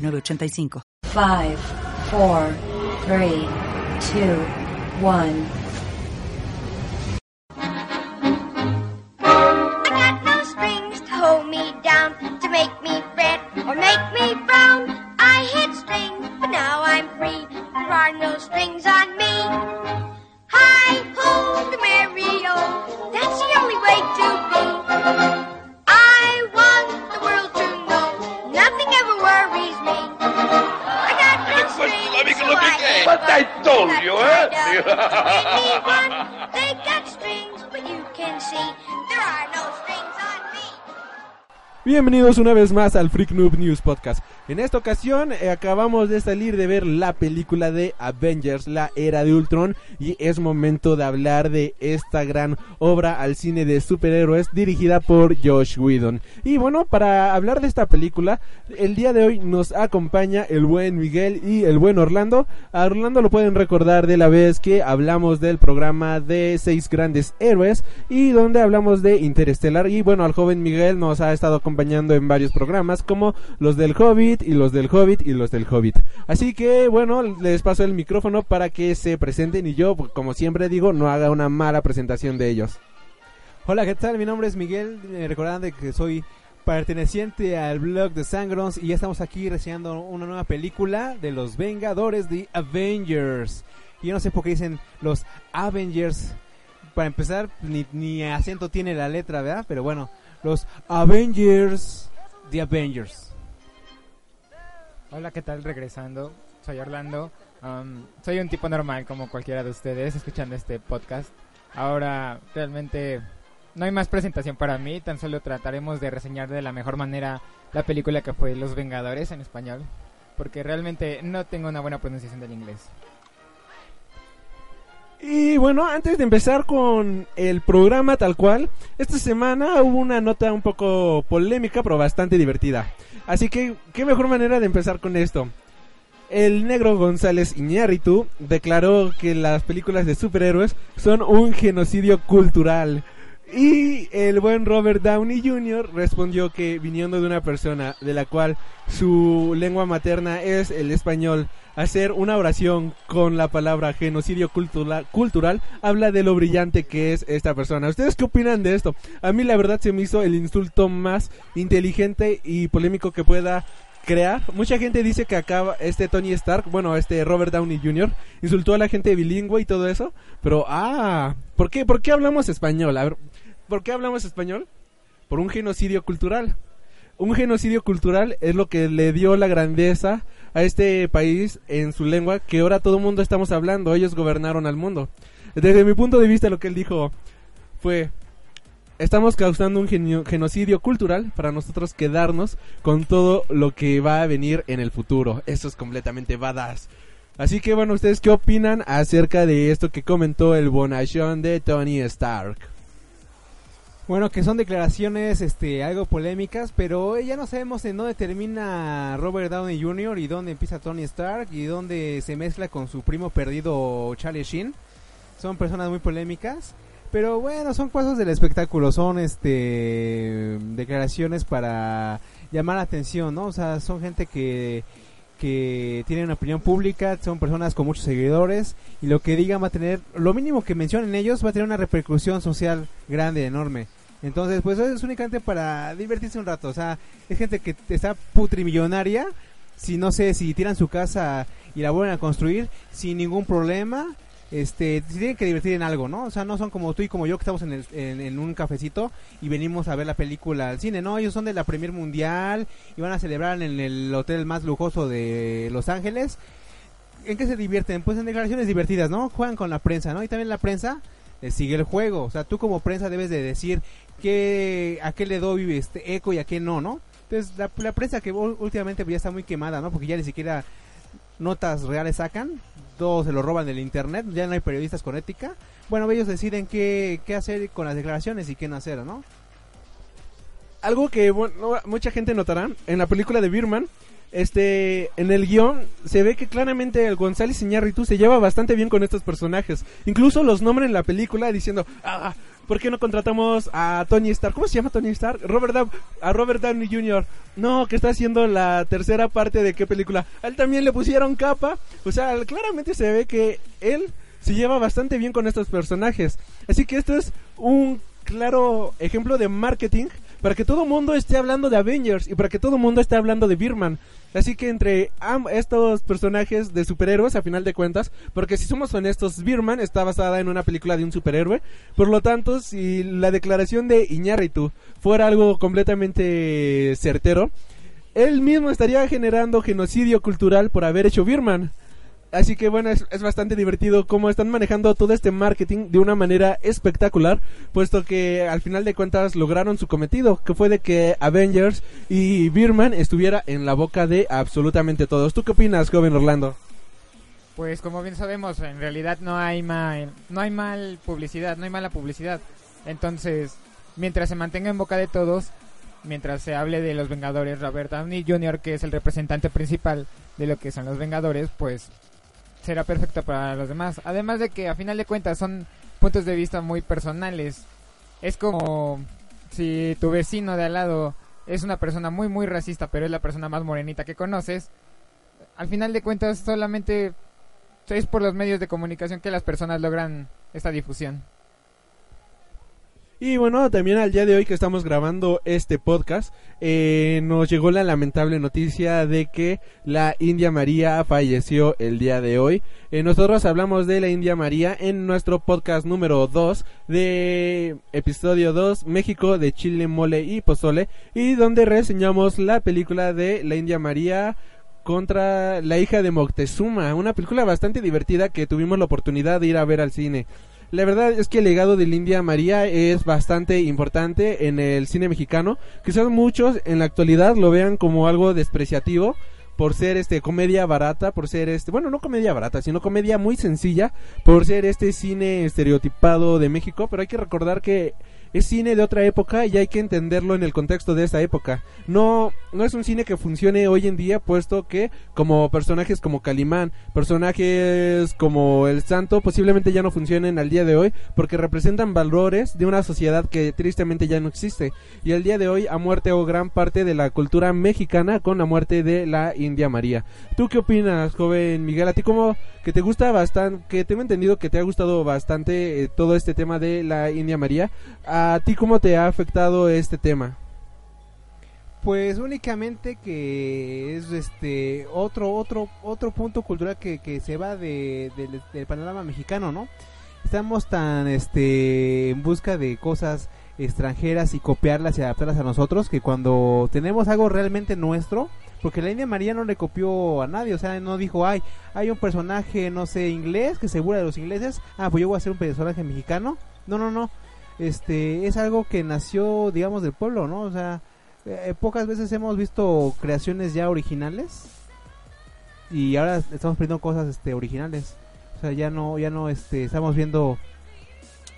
906985. 5, 4, 3, 2, 1. I got no strings to hold me down, to make me fret or make me frown. I hit strings, but now I'm free. There are no strings on me. Hi ho, the merry-o, that's the only way to be. I want the world to nothing ever worries me. I got strings, let me so look I But I told you, eh? they got strings, but you can see there are no strings on me. Bienvenidos una vez más al Freak Noob News Podcast. En esta ocasión eh, acabamos de salir de ver la película de Avengers, la era de Ultron, y es momento de hablar de esta gran obra al cine de superhéroes dirigida por Josh Whedon. Y bueno, para hablar de esta película, el día de hoy nos acompaña el buen Miguel y el buen Orlando. A Orlando lo pueden recordar de la vez que hablamos del programa de seis grandes héroes y donde hablamos de Interestelar. Y bueno, al joven Miguel nos ha estado acompañando en varios programas como los del Hobbit y los del Hobbit y los del Hobbit. Así que bueno, les paso el micrófono para que se presenten y yo, como siempre digo, no haga una mala presentación de ellos. Hola, ¿qué tal? Mi nombre es Miguel. Me recordarán de que soy perteneciente al blog de Sangrons y ya estamos aquí reseñando una nueva película de los Vengadores de Avengers. Y yo no sé por qué dicen los Avengers. Para empezar, ni, ni acento tiene la letra, ¿verdad? Pero bueno, los Avengers de Avengers. Hola, ¿qué tal? Regresando, soy Orlando. Um, soy un tipo normal como cualquiera de ustedes escuchando este podcast. Ahora realmente no hay más presentación para mí, tan solo trataremos de reseñar de la mejor manera la película que fue Los Vengadores en español, porque realmente no tengo una buena pronunciación del inglés. Y bueno, antes de empezar con el programa tal cual, esta semana hubo una nota un poco polémica, pero bastante divertida. Así que, qué mejor manera de empezar con esto. El negro González Iñárritu declaró que las películas de superhéroes son un genocidio cultural. Y el buen Robert Downey Jr. respondió que viniendo de una persona de la cual su lengua materna es el español, hacer una oración con la palabra genocidio cultura- cultural habla de lo brillante que es esta persona. ¿Ustedes qué opinan de esto? A mí la verdad se me hizo el insulto más inteligente y polémico que pueda crear. Mucha gente dice que acá este Tony Stark, bueno, este Robert Downey Jr. insultó a la gente bilingüe y todo eso, pero ah, ¿por qué por qué hablamos español? A ¿por qué hablamos español? Por un genocidio cultural. Un genocidio cultural es lo que le dio la grandeza a este país en su lengua que ahora todo el mundo estamos hablando. Ellos gobernaron al mundo. Desde mi punto de vista lo que él dijo fue estamos causando un genocidio cultural para nosotros quedarnos con todo lo que va a venir en el futuro. Eso es completamente badass. Así que bueno, ¿ustedes qué opinan acerca de esto que comentó el bonachón de Tony Stark? Bueno, que son declaraciones este, algo polémicas, pero ya no sabemos en dónde termina Robert Downey Jr. y dónde empieza Tony Stark y dónde se mezcla con su primo perdido Charlie Sheen. Son personas muy polémicas, pero bueno, son cosas del espectáculo, son este declaraciones para llamar la atención, ¿no? O sea, son gente que que tienen una opinión pública, son personas con muchos seguidores y lo que digan va a tener, lo mínimo que mencionen ellos va a tener una repercusión social grande, enorme. Entonces, pues es únicamente para divertirse un rato, o sea, es gente que está putrimillonaria, si no sé, si tiran su casa y la vuelven a construir sin ningún problema, este, se tienen que divertir en algo, ¿no? O sea, no son como tú y como yo que estamos en, el- en, en un cafecito y venimos a ver la película al cine, ¿no? Ellos son de la Premier Mundial y van a celebrar en el hotel más lujoso de Los Ángeles. ¿En qué se divierten? Pues en declaraciones divertidas, ¿no? Juegan con la prensa, ¿no? Y también la prensa sigue el juego. O sea, tú como prensa debes de decir qué, a qué le doy este eco y a qué no, ¿no? Entonces, la, la prensa que últimamente ya está muy quemada, ¿no? Porque ya ni siquiera notas reales sacan, todo se lo roban del internet, ya no hay periodistas con ética. Bueno, ellos deciden qué, qué hacer con las declaraciones y qué no hacer, ¿no? Algo que bueno, mucha gente notará en la película de Birman, este, en el guion se ve que claramente el González Iñárritu se lleva bastante bien con estos personajes. Incluso los nombra en la película diciendo, ah, ¿por qué no contratamos a Tony Stark? ¿Cómo se llama Tony Stark? Robert a Robert Downey Jr. No, que está haciendo la tercera parte de qué película. A él también le pusieron capa. O sea, claramente se ve que él se lleva bastante bien con estos personajes. Así que esto es un claro ejemplo de marketing para que todo el mundo esté hablando de Avengers y para que todo el mundo esté hablando de Birman. Así que entre estos personajes de superhéroes, a final de cuentas, porque si somos honestos, Birman está basada en una película de un superhéroe. Por lo tanto, si la declaración de Iñárritu fuera algo completamente certero, él mismo estaría generando genocidio cultural por haber hecho Birman. Así que bueno, es, es bastante divertido cómo están manejando todo este marketing de una manera espectacular, puesto que al final de cuentas lograron su cometido, que fue de que Avengers y Birman estuviera en la boca de absolutamente todos. ¿Tú qué opinas, joven Orlando? Pues como bien sabemos, en realidad no hay mal, no hay mal publicidad, no hay mala publicidad. Entonces, mientras se mantenga en boca de todos, mientras se hable de los Vengadores, Robert Downey Jr., que es el representante principal de lo que son los Vengadores, pues será perfecto para los demás. Además de que a final de cuentas son puntos de vista muy personales. Es como si tu vecino de al lado es una persona muy muy racista, pero es la persona más morenita que conoces. Al final de cuentas solamente es por los medios de comunicación que las personas logran esta difusión. Y bueno, también al día de hoy que estamos grabando este podcast, eh, nos llegó la lamentable noticia de que la India María falleció el día de hoy. Eh, nosotros hablamos de la India María en nuestro podcast número 2 de episodio 2, México de Chile, Mole y Pozole, y donde reseñamos la película de la India María contra la hija de Moctezuma, una película bastante divertida que tuvimos la oportunidad de ir a ver al cine. La verdad es que el legado de India María es bastante importante en el cine mexicano. Quizás muchos en la actualidad lo vean como algo despreciativo por ser este comedia barata, por ser este, bueno, no comedia barata, sino comedia muy sencilla, por ser este cine estereotipado de México, pero hay que recordar que es cine de otra época y hay que entenderlo en el contexto de esa época. No, no es un cine que funcione hoy en día, puesto que como personajes como Calimán, personajes como El Santo, posiblemente ya no funcionen al día de hoy, porque representan valores de una sociedad que tristemente ya no existe. Y el día de hoy ha muerto gran parte de la cultura mexicana con la muerte de la India María. ¿Tú qué opinas, joven Miguel? ¿A ti cómo que te gusta bastante, que tengo entendido que te ha gustado bastante eh, todo este tema de la India María? ¿A ti cómo te ha afectado este tema? Pues únicamente que es este otro otro otro punto cultural que, que se va de, del- del panorama mexicano, ¿no? Estamos tan este en busca de cosas extranjeras y copiarlas y adaptarlas a nosotros que cuando tenemos algo realmente nuestro, porque la India María no le copió a nadie, o sea, no dijo, ay, hay un personaje, no sé, inglés que se de los ingleses, ah, pues yo voy a hacer un personaje mexicano. No, no, no. Este es algo que nació, digamos, del pueblo, ¿no? O sea, eh, pocas veces hemos visto creaciones ya originales y ahora estamos viendo cosas este originales o sea ya no ya no este estamos viendo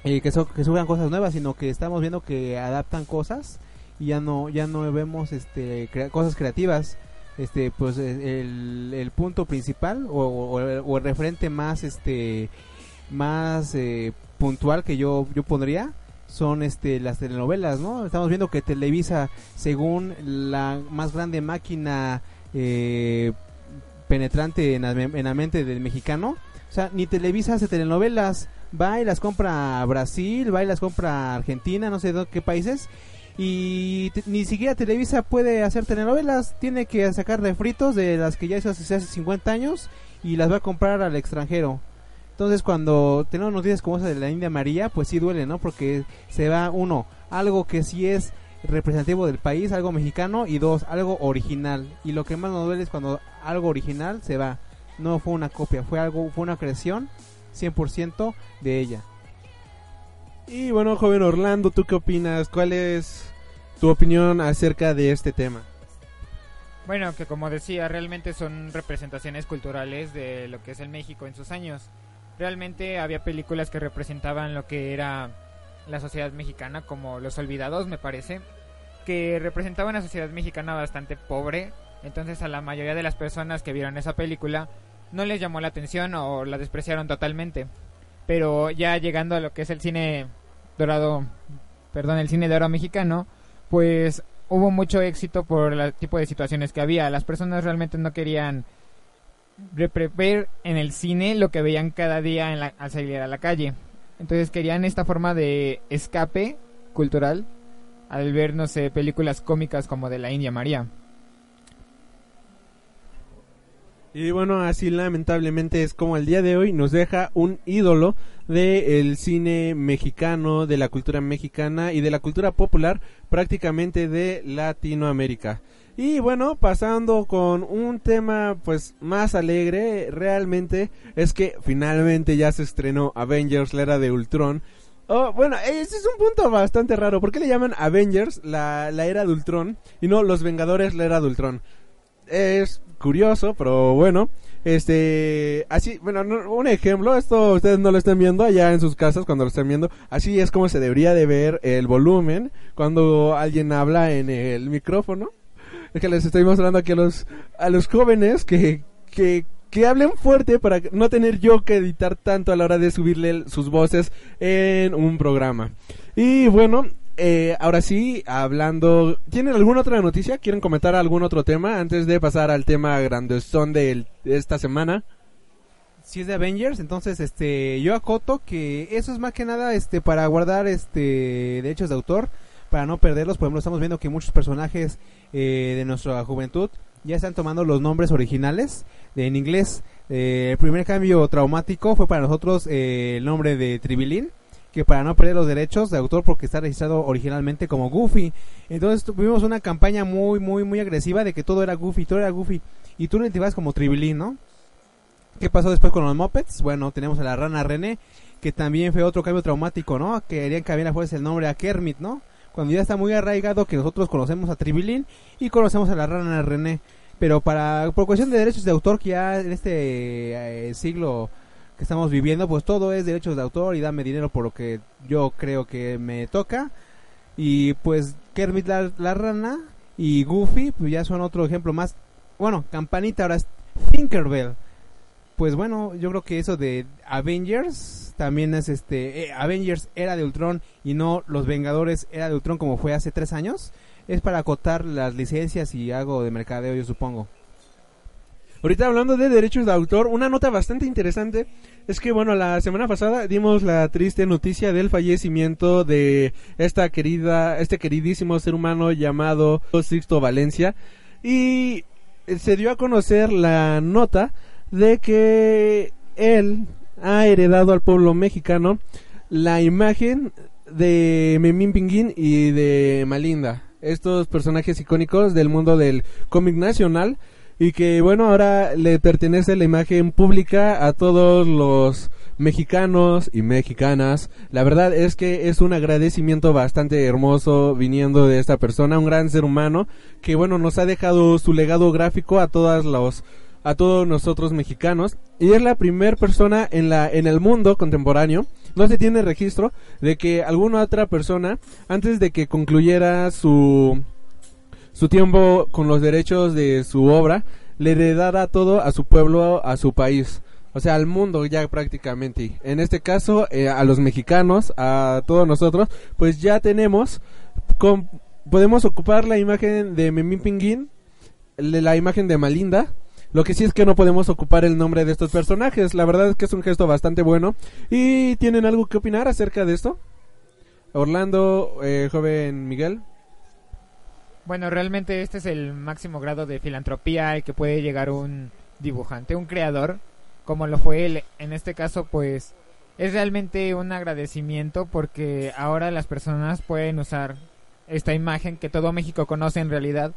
eh, que so- que suban cosas nuevas sino que estamos viendo que adaptan cosas y ya no ya no vemos este cosas creativas este pues eh, el, el punto principal o, o- o el referente más este más eh, puntual que yo yo pondría son este las telenovelas, ¿no? Estamos viendo que Televisa, según la más grande máquina eh, penetrante en la, en la mente del mexicano, o sea, ni Televisa hace telenovelas, va y las compra a Brasil, va y las compra a Argentina, no sé de qué países, y ni siquiera Televisa puede hacer telenovelas, tiene que sacar refritos de las que ya hizo hace, hace 50 años y las va a comprar al extranjero. Entonces cuando tenemos noticias como esa de la India María, pues sí duele, ¿no? Porque se va uno, algo que sí es representativo del país, algo mexicano, y dos, algo original. Y lo que más nos duele es cuando algo original se va. No fue una copia, fue algo, fue una creación 100% de ella. Y bueno, joven Orlando, ¿tú qué opinas? ¿Cuál es tu opinión acerca de este tema? Bueno, que como decía, realmente son representaciones culturales de lo que es el México en sus años. Realmente había películas que representaban lo que era la sociedad mexicana, como Los Olvidados, me parece, que representaban una sociedad mexicana bastante pobre. Entonces a la mayoría de las personas que vieron esa película no les llamó la atención o la despreciaron totalmente. Pero ya llegando a lo que es el cine dorado, perdón, el cine de oro mexicano, pues hubo mucho éxito por el tipo de situaciones que había. Las personas realmente no querían ver en el cine lo que veían cada día en la, al salir a la calle. Entonces querían esta forma de escape cultural al ver, no sé, películas cómicas como de la India María. Y bueno, así lamentablemente es como el día de hoy nos deja un ídolo del cine mexicano, de la cultura mexicana y de la cultura popular prácticamente de Latinoamérica. Y bueno, pasando con un tema pues más alegre, realmente es que finalmente ya se estrenó Avengers, la era de Ultron. Oh, bueno, ese es un punto bastante raro. ¿Por qué le llaman Avengers la, la era de Ultron y no Los Vengadores la era de Ultron? Es curioso, pero bueno. Este, así, bueno, un ejemplo, esto ustedes no lo están viendo allá en sus casas cuando lo están viendo, así es como se debería de ver el volumen cuando alguien habla en el micrófono. Es que les estoy mostrando aquí a los, a los jóvenes que, que, que hablen fuerte para no tener yo que editar tanto a la hora de subirle sus voces en un programa. Y bueno, eh, ahora sí, hablando... ¿Tienen alguna otra noticia? ¿Quieren comentar algún otro tema antes de pasar al tema grandezón de, de esta semana? Si es de Avengers, entonces este yo acoto que eso es más que nada este para guardar este derechos de autor, para no perderlos. Por ejemplo, estamos viendo que muchos personajes eh, de nuestra juventud ya están tomando los nombres originales de, en inglés. Eh, el primer cambio traumático fue para nosotros eh, el nombre de Tribilín que para no perder los derechos de autor porque está registrado originalmente como Goofy. Entonces tuvimos una campaña muy, muy, muy agresiva de que todo era Goofy, todo era Goofy. Y tú lo identificas como Tribilín, ¿no? ¿Qué pasó después con los Muppets? Bueno, tenemos a la rana René, que también fue otro cambio traumático, ¿no? Querían cambiar a fuerza el nombre a Kermit, ¿no? Cuando ya está muy arraigado que nosotros conocemos a Tribilín y conocemos a la rana René. Pero para, por cuestión de derechos de autor, que ya en este eh, siglo estamos viviendo, pues todo es derechos de autor y dame dinero por lo que yo creo que me toca. Y pues Kermit la, rana y Goofy, pues ya son otro ejemplo más. Bueno, Campanita ahora es Tinkerbell. Pues bueno, yo creo que eso de Avengers también es este eh, Avengers era de Ultron y no Los Vengadores era de Ultron como fue hace tres años. Es para acotar las licencias y algo de mercadeo, yo supongo. Ahorita hablando de derechos de autor, una nota bastante interesante es que, bueno, la semana pasada dimos la triste noticia del fallecimiento de esta querida, este queridísimo ser humano llamado Sixto Valencia. Y se dio a conocer la nota de que él ha heredado al pueblo mexicano la imagen de Memín Pinguín y de Malinda, estos personajes icónicos del mundo del cómic nacional y que bueno, ahora le pertenece la imagen pública a todos los mexicanos y mexicanas. La verdad es que es un agradecimiento bastante hermoso viniendo de esta persona, un gran ser humano que bueno, nos ha dejado su legado gráfico a todas los a todos nosotros mexicanos y es la primera persona en la en el mundo contemporáneo no se tiene registro de que alguna otra persona antes de que concluyera su su tiempo con los derechos de su obra, le heredara todo a su pueblo, a su país. O sea, al mundo ya prácticamente. En este caso, eh, a los mexicanos, a todos nosotros, pues ya tenemos, podemos ocupar la imagen de Memín Pinguín, la imagen de Malinda, lo que sí es que no podemos ocupar el nombre de estos personajes. La verdad es que es un gesto bastante bueno. ¿Y tienen algo que opinar acerca de esto? Orlando, eh, joven Miguel. Bueno, realmente este es el máximo grado de filantropía al que puede llegar un dibujante, un creador, como lo fue él. En este caso, pues es realmente un agradecimiento porque ahora las personas pueden usar esta imagen que todo México conoce en realidad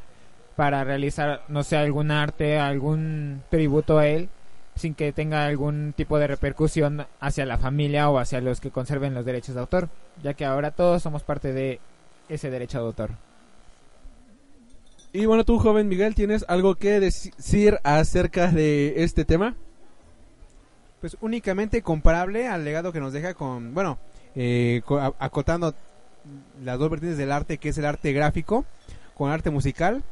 para realizar, no sé, algún arte, algún tributo a él sin que tenga algún tipo de repercusión hacia la familia o hacia los que conserven los derechos de autor, ya que ahora todos somos parte de ese derecho de autor. Y bueno, tú, joven Miguel, ¿tienes algo que decir acerca de este tema? Pues únicamente comparable al legado que nos deja con, bueno, eh, acotando las dos vertientes del arte, que es el arte gráfico con arte musical.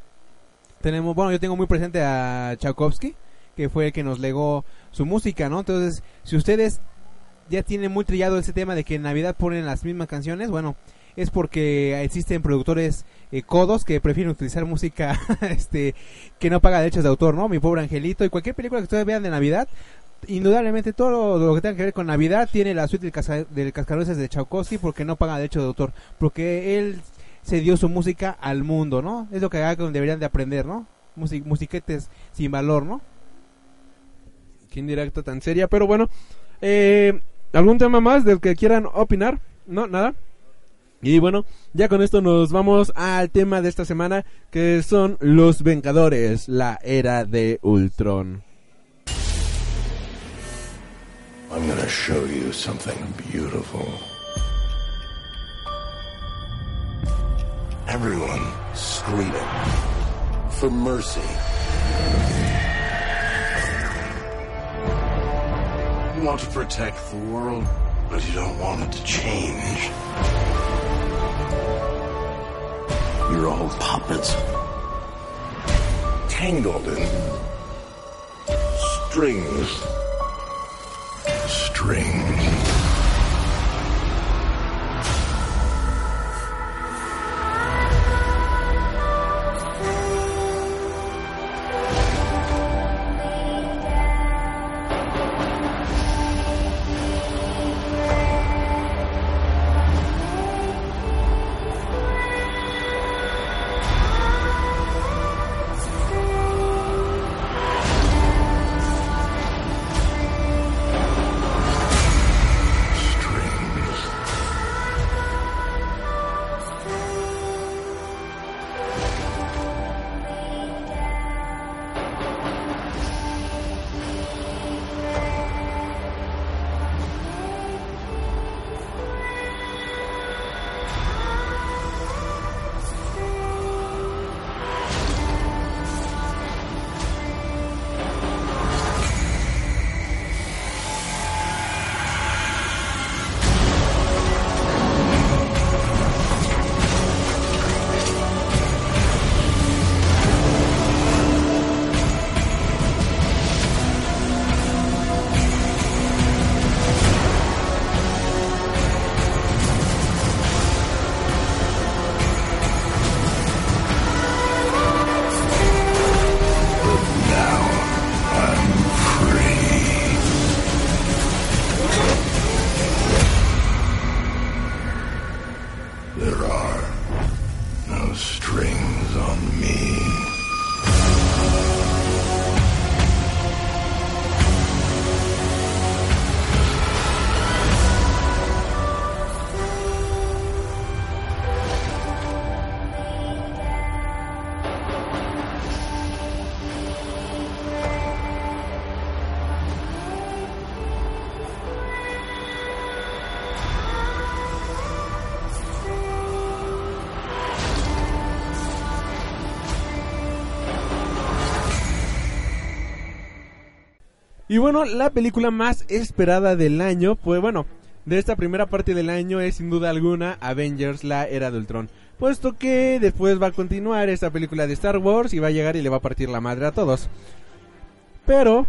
Tenemos, bueno, yo tengo muy presente a Tchaikovsky, que fue el que nos legó su música, ¿no? Entonces, si ustedes ya tienen muy trillado ese tema de que en Navidad ponen las mismas canciones, bueno, es porque existen productores eh, codos que prefieren utilizar música este que no paga derechos de autor, ¿no? Mi pobre angelito y cualquier película que ustedes vean de Navidad, indudablemente todo lo, que tenga que ver con Navidad tiene la suite del, casca- del cascanueces de Tchaikovsky porque no paga derechos de autor, porque él se dio su música al mundo, ¿no? Es lo que deberían de aprender, ¿no? Musi- musiquetes sin valor, ¿no? Qué indirecta tan seria, pero bueno. Eh, ¿Algún tema más del que quieran opinar? No, nada. Y bueno, ya con esto nos vamos al tema de esta semana, que son los Vengadores, la era de Ultron. I'm gonna show you something beautiful. Everyone screaming for mercy. You want to protect the world, but you don't want it to change. You're all puppets. Tangled in strings. Strings. Strings. Y bueno, la película más esperada del año, pues bueno, de esta primera parte del año es sin duda alguna Avengers, la era de Ultron. Puesto que después va a continuar esta película de Star Wars y va a llegar y le va a partir la madre a todos. Pero,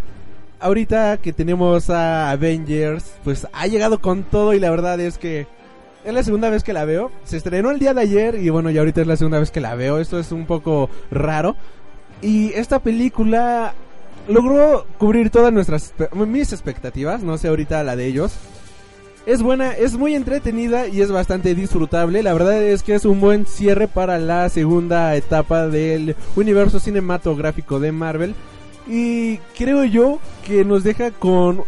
ahorita que tenemos a Avengers, pues ha llegado con todo y la verdad es que es la segunda vez que la veo. Se estrenó el día de ayer y bueno, ya ahorita es la segunda vez que la veo. Esto es un poco raro. Y esta película logró cubrir todas nuestras mis expectativas, no sé ahorita la de ellos. Es buena, es muy entretenida y es bastante disfrutable. La verdad es que es un buen cierre para la segunda etapa del universo cinematográfico de Marvel. Y creo yo que nos deja con...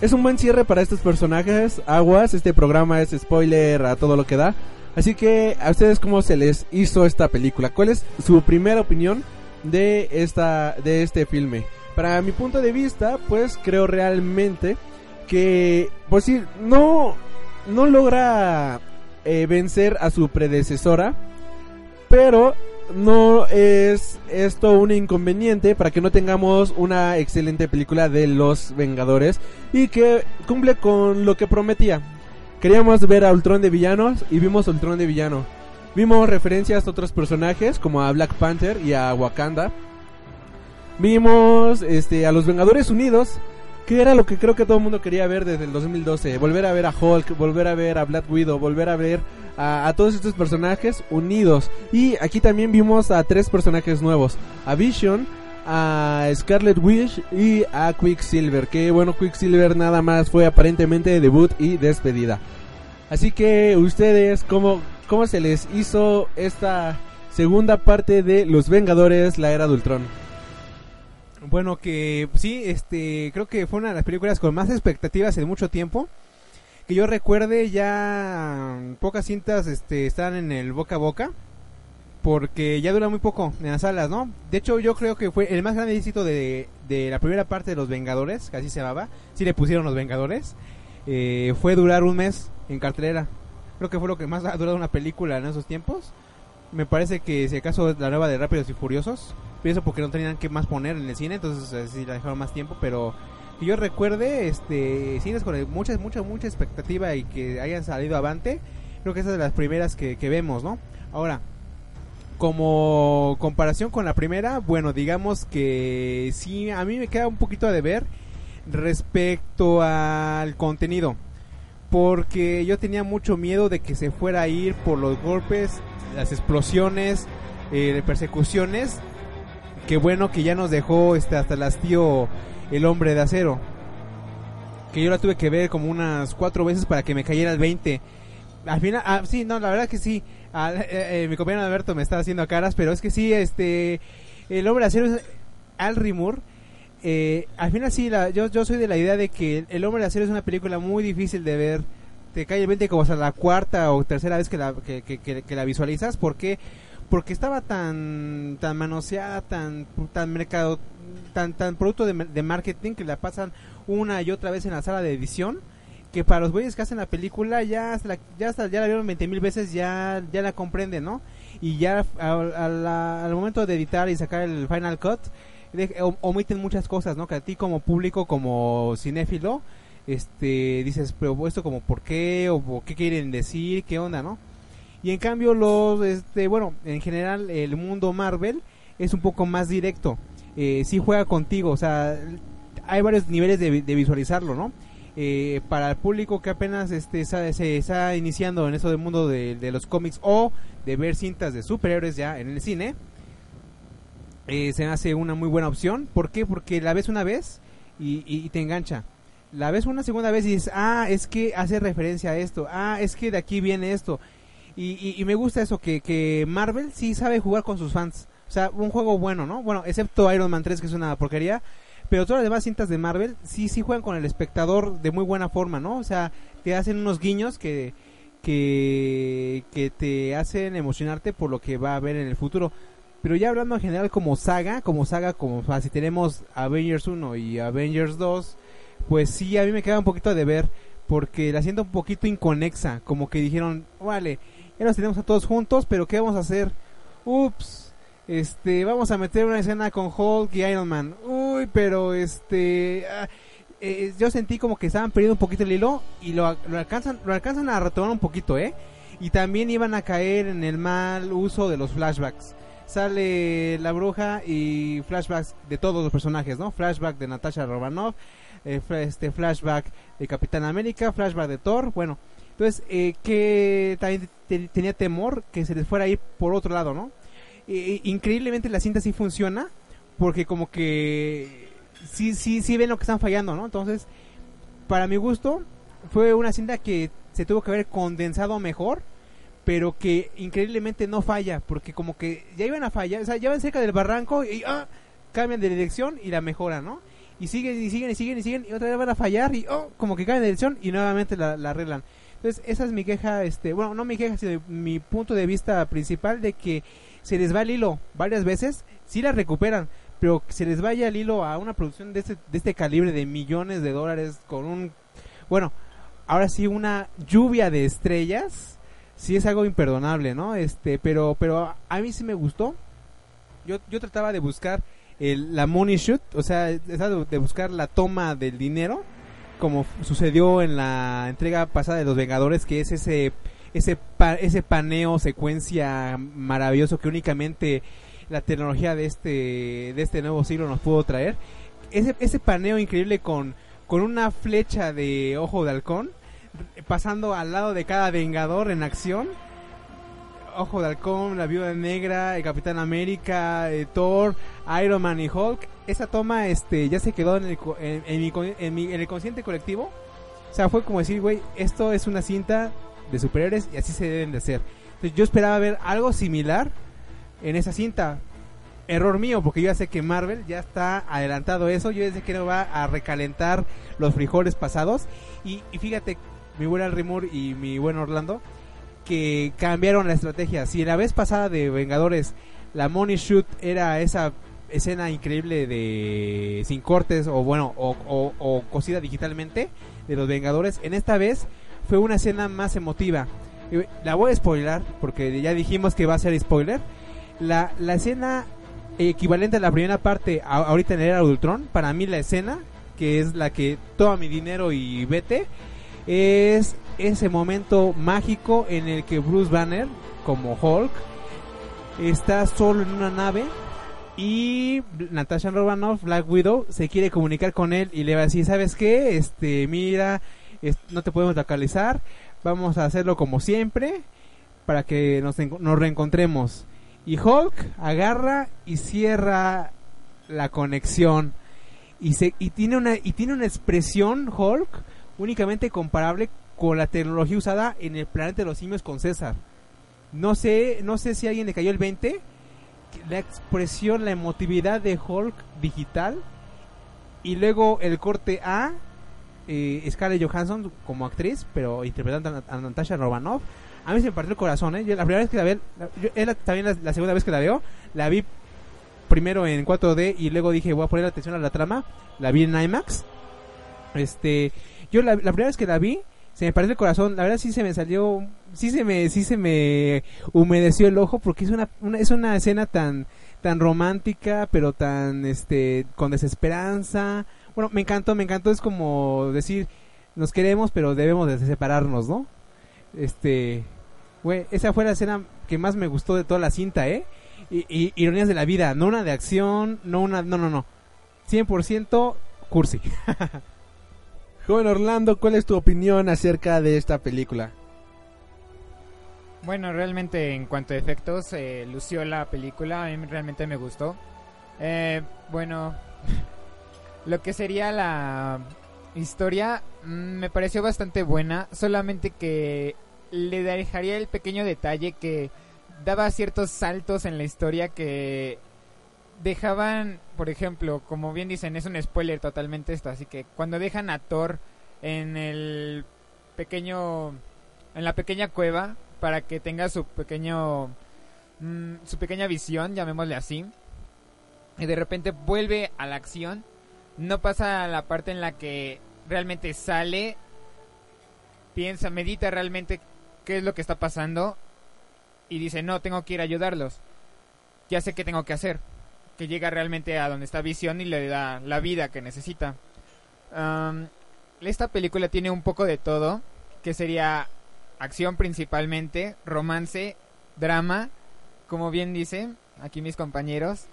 Es un buen cierre para estos personajes. Aguas, este programa es spoiler a todo lo que da. Así que a ustedes cómo se les hizo esta película. ¿Cuál es su primera opinión de esta de este filme? Para mi punto de vista, pues creo realmente que pues sí, no no logra eh, vencer a su predecesora, pero no es esto un inconveniente para que no tengamos una excelente película de los Vengadores y que cumple con lo que prometía. Queríamos ver a Ultron de villanos y vimos a Ultron de villano. Vimos referencias a otros personajes como a Black Panther y a Wakanda. Vimos este a los Vengadores Unidos, que era lo que creo que todo el mundo quería ver desde el 2012, volver a ver a Hulk, volver a ver a Black Widow, volver a ver a, todos estos personajes unidos. Y aquí también vimos a tres personajes nuevos, a Vision, a Scarlet Witch y a Quicksilver. Que bueno, Quicksilver nada más fue aparentemente debut y despedida. Así que ustedes, ¿cómo, cómo se les hizo esta segunda parte de Los Vengadores, la era de Ultron? Bueno, que sí, este, creo que fue una de las películas con más expectativas en mucho tiempo. Que yo recuerde ya pocas cintas este, están en el boca a boca. Porque ya dura muy poco en las salas, ¿no? De hecho, yo creo que fue el más grande éxito de, de la primera parte de Los Vengadores, que así se llamaba. Sí le pusieron Los Vengadores. eh, fue durar un mes en cartelera. Creo que fue lo que más ha durado una película en esos tiempos. Me parece que si acaso la nueva de Rápidos y Furiosos. Pienso porque no tenían que más poner en el cine, entonces eh, sí la dejaron más tiempo, pero que yo recuerde, este, cines con mucha, mucha, mucha expectativa y que hayan salido avante, creo que esas de las primeras que, que vemos, ¿no? Ahora, como comparación con la primera, bueno, digamos que sí, a mí me queda un poquito de ver respecto al contenido. Porque yo tenía mucho miedo de que se fuera a ir por los golpes, las explosiones, eh, persecuciones. Que bueno que ya nos dejó este, hasta el hastío el hombre de acero. Que yo la tuve que ver como unas cuatro veces para que me cayera el 20. Al final, ah, sí, no, la verdad que sí. Ah, eh, mi compañero Alberto me está haciendo caras, pero es que sí, este. El hombre de acero es Al Rimur. Eh, al final sí, la, yo, yo soy de la idea de que El hombre de acero es una película muy difícil de ver. Te cae el 20 como hasta la cuarta o tercera vez que la, que, la visualizas. ¿Por qué? Porque estaba tan tan manoseada, tan tan mercado, tan tan producto de, marketing que la pasan una y otra vez en la sala de edición que para los güeyes que hacen la película ya la, ya ya la vieron 20 mil veces ya ya la comprenden no y ya al momento de editar y sacar el final cut omiten muchas cosas no que a ti como público como cinéfilo este dices pero esto como por qué o, qué quieren decir qué onda no y en cambio los este bueno en general el mundo Marvel es un poco más directo. Eh, sí juega contigo o sea hay varios niveles de, vi- de visualizarlo no eh, para el público que apenas este se está iniciando en eso del mundo de, de los cómics o de ver cintas de superhéroes ya en el cine eh, se hace una muy buena opción ¿por qué? porque la ves una vez y, y- te engancha la ves una segunda vez y dices ah es que hace referencia a esto ah es que de aquí viene esto y, y- me gusta eso, que, que Marvel sí sabe jugar con sus fans. O sea, un juego bueno, ¿no? Bueno, excepto Iron Man 3, que es una porquería. Pero todas las demás cintas de Marvel sí, sí juegan con el espectador de muy buena forma, ¿no? O sea, te hacen unos guiños que, que, que te hacen emocionarte por lo que va a haber en el futuro. Pero ya hablando en general como saga, como saga, como si tenemos Avengers 1 y Avengers 2, pues sí, a mí me queda un poquito de ver, porque la siento un poquito inconexa, como que dijeron, vale, ya los tenemos a todos juntos, pero ¿qué vamos a hacer? Ups, este, vamos a meter una escena con Hulk y Iron Man. Uy, pero este, ah, eh, yo sentí como que estaban perdiendo un poquito el hilo y lo, lo alcanzan, lo alcanzan a retomar un poquito, ¿eh? Y también iban a caer en el mal uso de los flashbacks. Sale la bruja y flashbacks de todos los personajes, ¿no? Flashback de Natasha Romanoff, eh, este flashback de Capitán América, flashback de Thor, bueno, entonces, eh, que también te- tenía temor que se les fuera a ir por otro lado, ¿no? Increíblemente la cinta sí funciona, porque como que sí, sí, sí ven lo que están fallando, ¿no? Entonces, para mi gusto, fue una cinta que se tuvo que haber condensado mejor, pero que increíblemente no falla, porque como que ya iban a fallar, o sea, ya van cerca del barranco y ah, cambian de dirección y la mejoran, ¿no? Y siguen y siguen y siguen y siguen y otra vez van a fallar y oh, como que cambian de dirección y nuevamente la, la arreglan. Entonces, esa es mi queja, este, bueno, no mi queja, sino mi punto de vista principal de que se les va el hilo varias veces, sí la recuperan, pero que se les vaya el hilo a una producción de este, de este calibre de millones de dólares con un, bueno, ahora sí una lluvia de estrellas, sí es algo imperdonable, ¿no? Este, pero, pero a mí sí me gustó. Yo, yo trataba de buscar el, la money shoot, o sea, de buscar la toma del dinero, como sucedió en la entrega pasada de los Vengadores, que es ese, ese, pa- ese paneo, secuencia maravilloso que únicamente la tecnología de este, de este nuevo siglo nos pudo traer. Ese, ese paneo increíble con, con una flecha de ojo de halcón, pasando al lado de cada Vengador en acción. Ojo de Halcón, la Viuda Negra, el Capitán América, eh, Thor, Iron Man y Hulk. Esa toma este ya se quedó en el, en, en mi, en en el consciente colectivo. O sea, fue como decir, güey, esto es una cinta de superhéroes y así se deben de hacer. Entonces, yo esperaba ver algo similar en esa cinta. Error mío, porque yo ya sé que Marvel ya está adelantado eso. Yo ya sé que no va a recalentar los frijoles pasados. Y fíjate, mi buen Al Rimur y mi buen Orlando, que cambiaron la estrategia. Si la vez pasada de Vengadores la Money Shoot era esa escena increíble de sin cortes o bueno o, o, cosida digitalmente de los Vengadores, en esta vez fue una escena más emotiva. Eh, La voy a spoilar porque ya dijimos que va a ser spoiler. La, la escena equivalente a la primera parte a- ahorita en el era Ultron, para mí la escena que es la que toma mi dinero y vete es ese momento mágico en el que Bruce Banner, como Hulk, está solo en una nave y Natasha Romanoff, Black Widow, se quiere comunicar con él y le va a decir, ¿sabes qué? Este, mira, no te podemos localizar, vamos a hacerlo como siempre para que nos, nos reencontremos. Y Hulk agarra y cierra la conexión y se y tiene una y tiene una expresión Hulk únicamente comparable con la tecnología usada en el planeta de los simios con César. No sé, no sé si a alguien le cayó el 20. La expresión, la emotividad de Hulk digital y luego el corte A eh, Scarlett Johansson como actriz, pero interpretando a, Natasha Romanoff. A mí se me partió el corazón, ¿eh? Yo la primera vez que la veo, es la- también la, la segunda vez que la veo, la vi primero en 4D y luego dije voy a poner atención a la trama, la vi en IMAX. Este, yo la, la primera vez que la vi se me partió el corazón, la verdad sí se me salió, sí se me, sí se me humedeció el ojo porque es una, una es una escena tan, tan romántica, pero tan, este, con desesperanza. Bueno, me encantó, me encantó, es como decir, nos queremos, pero debemos de separarnos, ¿no? Este, güey, esa fue la escena que más me gustó de toda la cinta, ¿eh? Y, y- ironías de la vida, no una de acción, no una, no, no, no. 100% cursi. Joven Orlando, ¿cuál es tu opinión acerca de esta película? Bueno, realmente en cuanto a efectos, eh, lució la película, a mí realmente me gustó. Eh, bueno, lo que sería la historia mm, me pareció bastante buena, solamente que le dejaría el pequeño detalle que daba ciertos saltos en la historia que dejaban, por ejemplo, como bien dicen, es un spoiler totalmente esto, así que cuando dejan a Thor en el pequeño en la pequeña cueva para que tenga su pequeño mm, su pequeña visión, llamémosle así. Y de repente vuelve a la acción. No pasa la parte en la que realmente sale, piensa, medita realmente qué es lo que está pasando y dice, "No, tengo que ir a ayudarlos. Ya sé qué tengo que hacer." Que llega realmente a donde está Visión y le da la vida que necesita. Esta película tiene un poco de todo, que sería acción principalmente, romance, drama, como bien dicen aquí mis compañeros.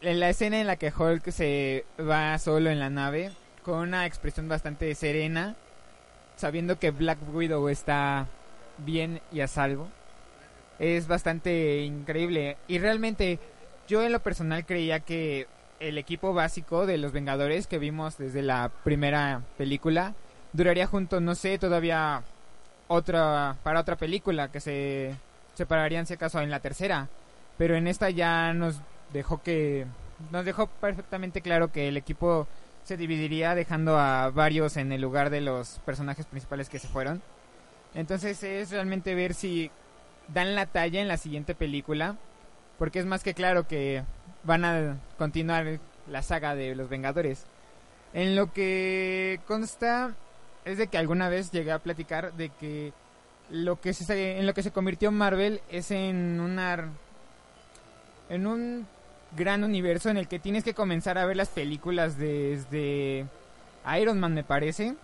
En la escena en la que Hulk se va solo en la nave, con una expresión bastante serena, sabiendo que Black Widow está bien y a salvo, es bastante increíble. Y realmente, yo en lo personal creía que el equipo básico de los Vengadores que vimos desde la primera película duraría junto, no sé, todavía otra para otra película que se separarían si acaso en la tercera. Pero en esta ya nos dejó que nos dejó perfectamente claro que el equipo se dividiría dejando a varios en el lugar de los personajes principales que se fueron. Entonces es realmente ver si dan la talla en la siguiente película porque es más que claro que van a continuar la saga de los Vengadores. En lo que consta es de que alguna vez llegué a platicar de que lo que se, en lo que se convirtió Marvel es en en un gran universo en el que tienes que comenzar a ver las películas desde Iron Man me parece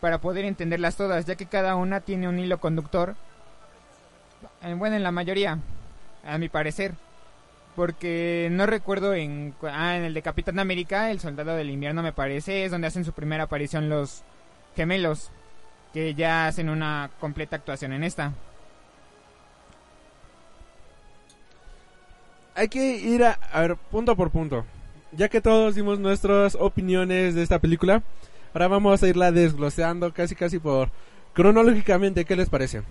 para poder entenderlas todas ya que cada una tiene un hilo conductor bueno en la mayoría a mi parecer porque no recuerdo en ah, en el de Capitán América el Soldado del Invierno me parece es donde hacen su primera aparición los gemelos que ya hacen una completa actuación en esta. Hay que ir a, a ver, punto por punto. Ya que todos dimos nuestras opiniones de esta película, ahora vamos a irla desgloseando casi casi por cronológicamente, ¿qué les parece?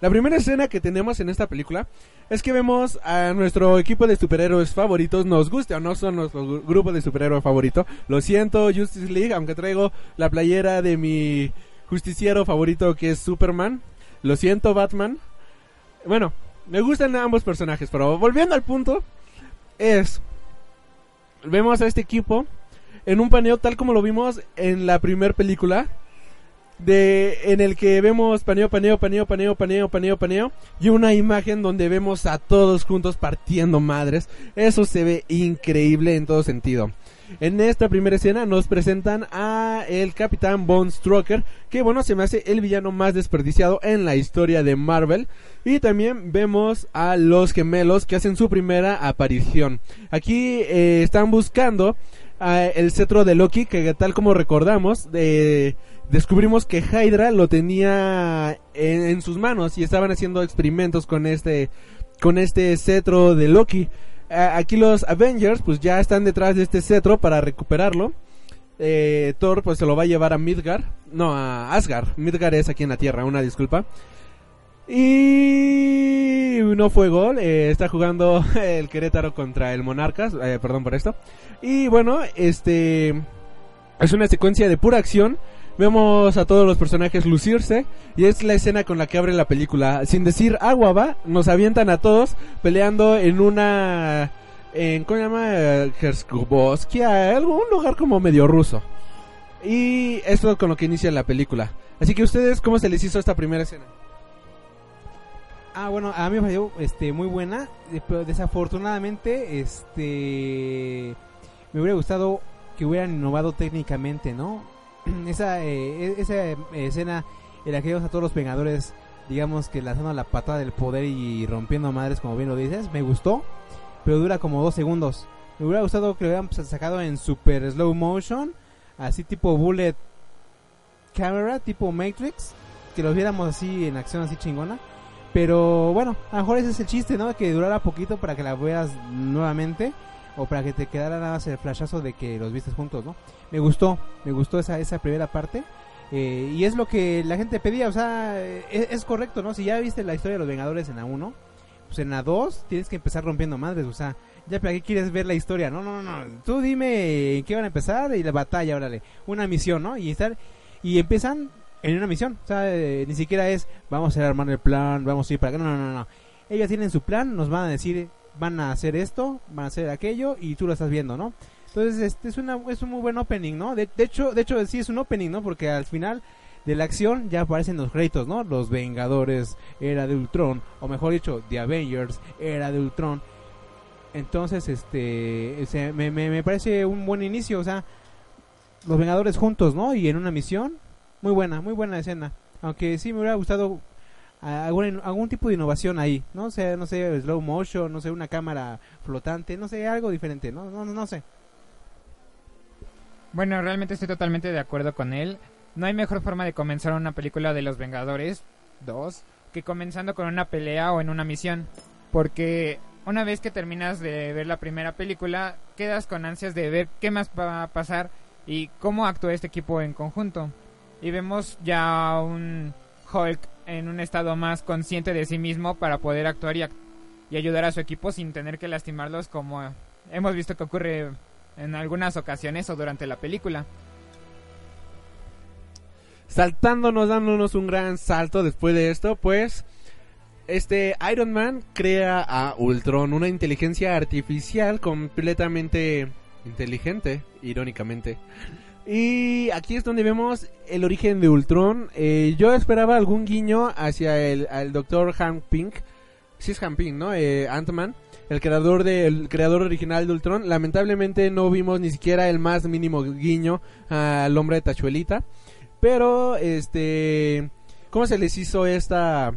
La primera escena que tenemos en esta película es que vemos a nuestro equipo de superhéroes favoritos, nos guste o no son nuestro gru- grupo de superhéroes favorito. Lo siento, Justice League, aunque traigo la playera de mi justiciero favorito que es Superman. Lo siento, Batman. Bueno, me gustan ambos personajes, pero volviendo al punto, es... Vemos a este equipo en un paneo tal como lo vimos en la primera película de en el que vemos paneo, paneo, paneo, paneo, paneo, paneo, paneo y una imagen donde vemos a todos juntos partiendo madres. Eso se ve increíble en todo sentido. En esta primera escena nos presentan a el Capitán Von Strucker, que bueno, se me hace el villano más desperdiciado en la historia de Marvel. Y también vemos a los gemelos que hacen su primera aparición. Aquí eh, están buscando ah, el cetro de Loki, que tal como recordamos, de descubrimos que Hydra lo tenía en, sus manos y estaban haciendo experimentos con este con este cetro de Loki. Aquí los Avengers pues ya están detrás de este cetro para recuperarlo. Eh, Thor pues se lo va a llevar a Midgard, no a Asgard. Midgard es aquí en la Tierra, una disculpa. Y no fue gol, eh, está jugando el Querétaro contra el Monarcas, eh, perdón por esto. Y bueno, este es una secuencia de pura acción. Vemos a todos los personajes lucirse y es la escena con la que abre la película. Sin decir agua va, nos avientan a todos peleando en una en ¿cómo se llama? Herskuboskia, algún lugar como medio ruso. Y esto es con lo que inicia la película. Así que ustedes cómo se les hizo esta primera escena? Ah, bueno, a mí me pareció este, muy buena, eh, pero desafortunadamente este, me hubiera gustado que hubieran innovado técnicamente, ¿no? esa, eh, e- esa eh, escena en la que vemos a todos los Vengadores, digamos que lanzando la patada del poder y rompiendo madres, como bien lo dices, me gustó, pero dura como dos segundos. Me hubiera gustado que lo hubieran sacado en super slow motion, así tipo bullet camera, tipo Matrix, que lo viéramos así en acción así chingona. Pero bueno, a lo mejor ese es el chiste, ¿no? Que durara poquito para que la veas nuevamente. O para que te quedara nada más el flashazo de que los vistes juntos, ¿no? Me gustó, me gustó esa, esa primera parte. Eh, y es lo que la gente pedía, o sea, es, es correcto, ¿no? Si ya viste la historia de los Vengadores en la 1, pues en la 2 tienes que empezar rompiendo madres, o sea, ya para qué quieres ver la historia, no, no, no, no. Tú dime en qué van a empezar y la batalla, órale, una misión, ¿no? Y estar y empiezan en una misión, o sea, eh, ni siquiera es vamos a armar el plan, vamos a ir para acá, no, no, no, no. Ellos tienen su plan, nos van a decir, van a hacer esto, van a hacer aquello y tú lo estás viendo, ¿no? Entonces, este es una es un muy buen opening, ¿no? De, hecho, de hecho sí es un opening, ¿no? Porque al final de la acción ya aparecen los créditos, ¿no? Los Vengadores, era de Ultron, o mejor dicho, The Avengers, era de Ultron. Entonces, este, me, me, parece un buen inicio, o sea, los Vengadores juntos, ¿no? Y en una misión, muy buena, muy buena escena. Aunque sí me hubiera gustado algún, algún tipo de innovación ahí, ¿no? O sea, no sé, slow motion, no sé, una cámara flotante, no sé, algo diferente, no, no, no sé. Bueno, realmente estoy totalmente de acuerdo con él. No hay mejor forma de comenzar una película de los Vengadores 2 que comenzando con una pelea o en una misión. Porque una vez que terminas de ver la primera película, quedas con ansias de ver qué más va a pasar y cómo actúa este equipo en conjunto. Y vemos ya un Hulk en un estado más consciente de sí mismo para poder actuar y, ac- y ayudar a su equipo sin tener que lastimarlos como hemos visto que ocurre en algunas ocasiones o durante la película. saltándonos, dándonos un gran salto después de esto, pues este Iron Man crea a Ultron, una inteligencia artificial completamente inteligente, irónicamente, Y aquí es donde vemos el origen de Ultron. Eh, yo esperaba algún guiño hacia el doctor Hank Pink. Sí es Hank Pink, ¿no? Eh, Ant-Man, el creador, de, el creador original de Ultron. Lamentablemente no vimos ni siquiera el más mínimo guiño al hombre de Tachuelita. Pero, este... ¿Cómo se les hizo esta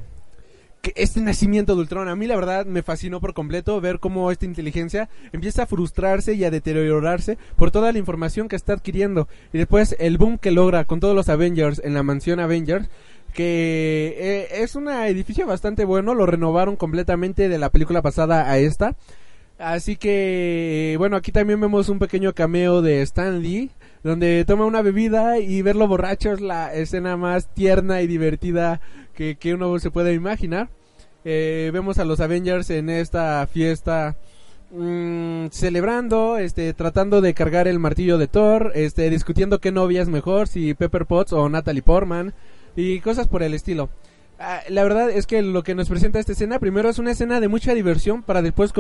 este nacimiento de Ultron. A mí la verdad me fascinó por completo ver cómo esta inteligencia empieza a frustrarse y a deteriorarse por toda la información que está adquiriendo. Y después el boom que logra con todos los Avengers en la mansión Avengers. Que eh, es un edificio bastante bueno, lo renovaron completamente de la película pasada a esta. Así que, bueno, aquí también vemos un pequeño cameo de Stan Lee, donde toma una bebida y verlo borracho es la escena más tierna y divertida que, que uno se puede imaginar. Eh, vemos a los Avengers en esta fiesta mm, celebrando, este, tratando de cargar el martillo de Thor, este, discutiendo qué novia es mejor, si Pepper Potts o Natalie Portman y cosas por el estilo. Ah, la verdad es que lo que nos presenta esta escena primero es una escena de mucha diversión para después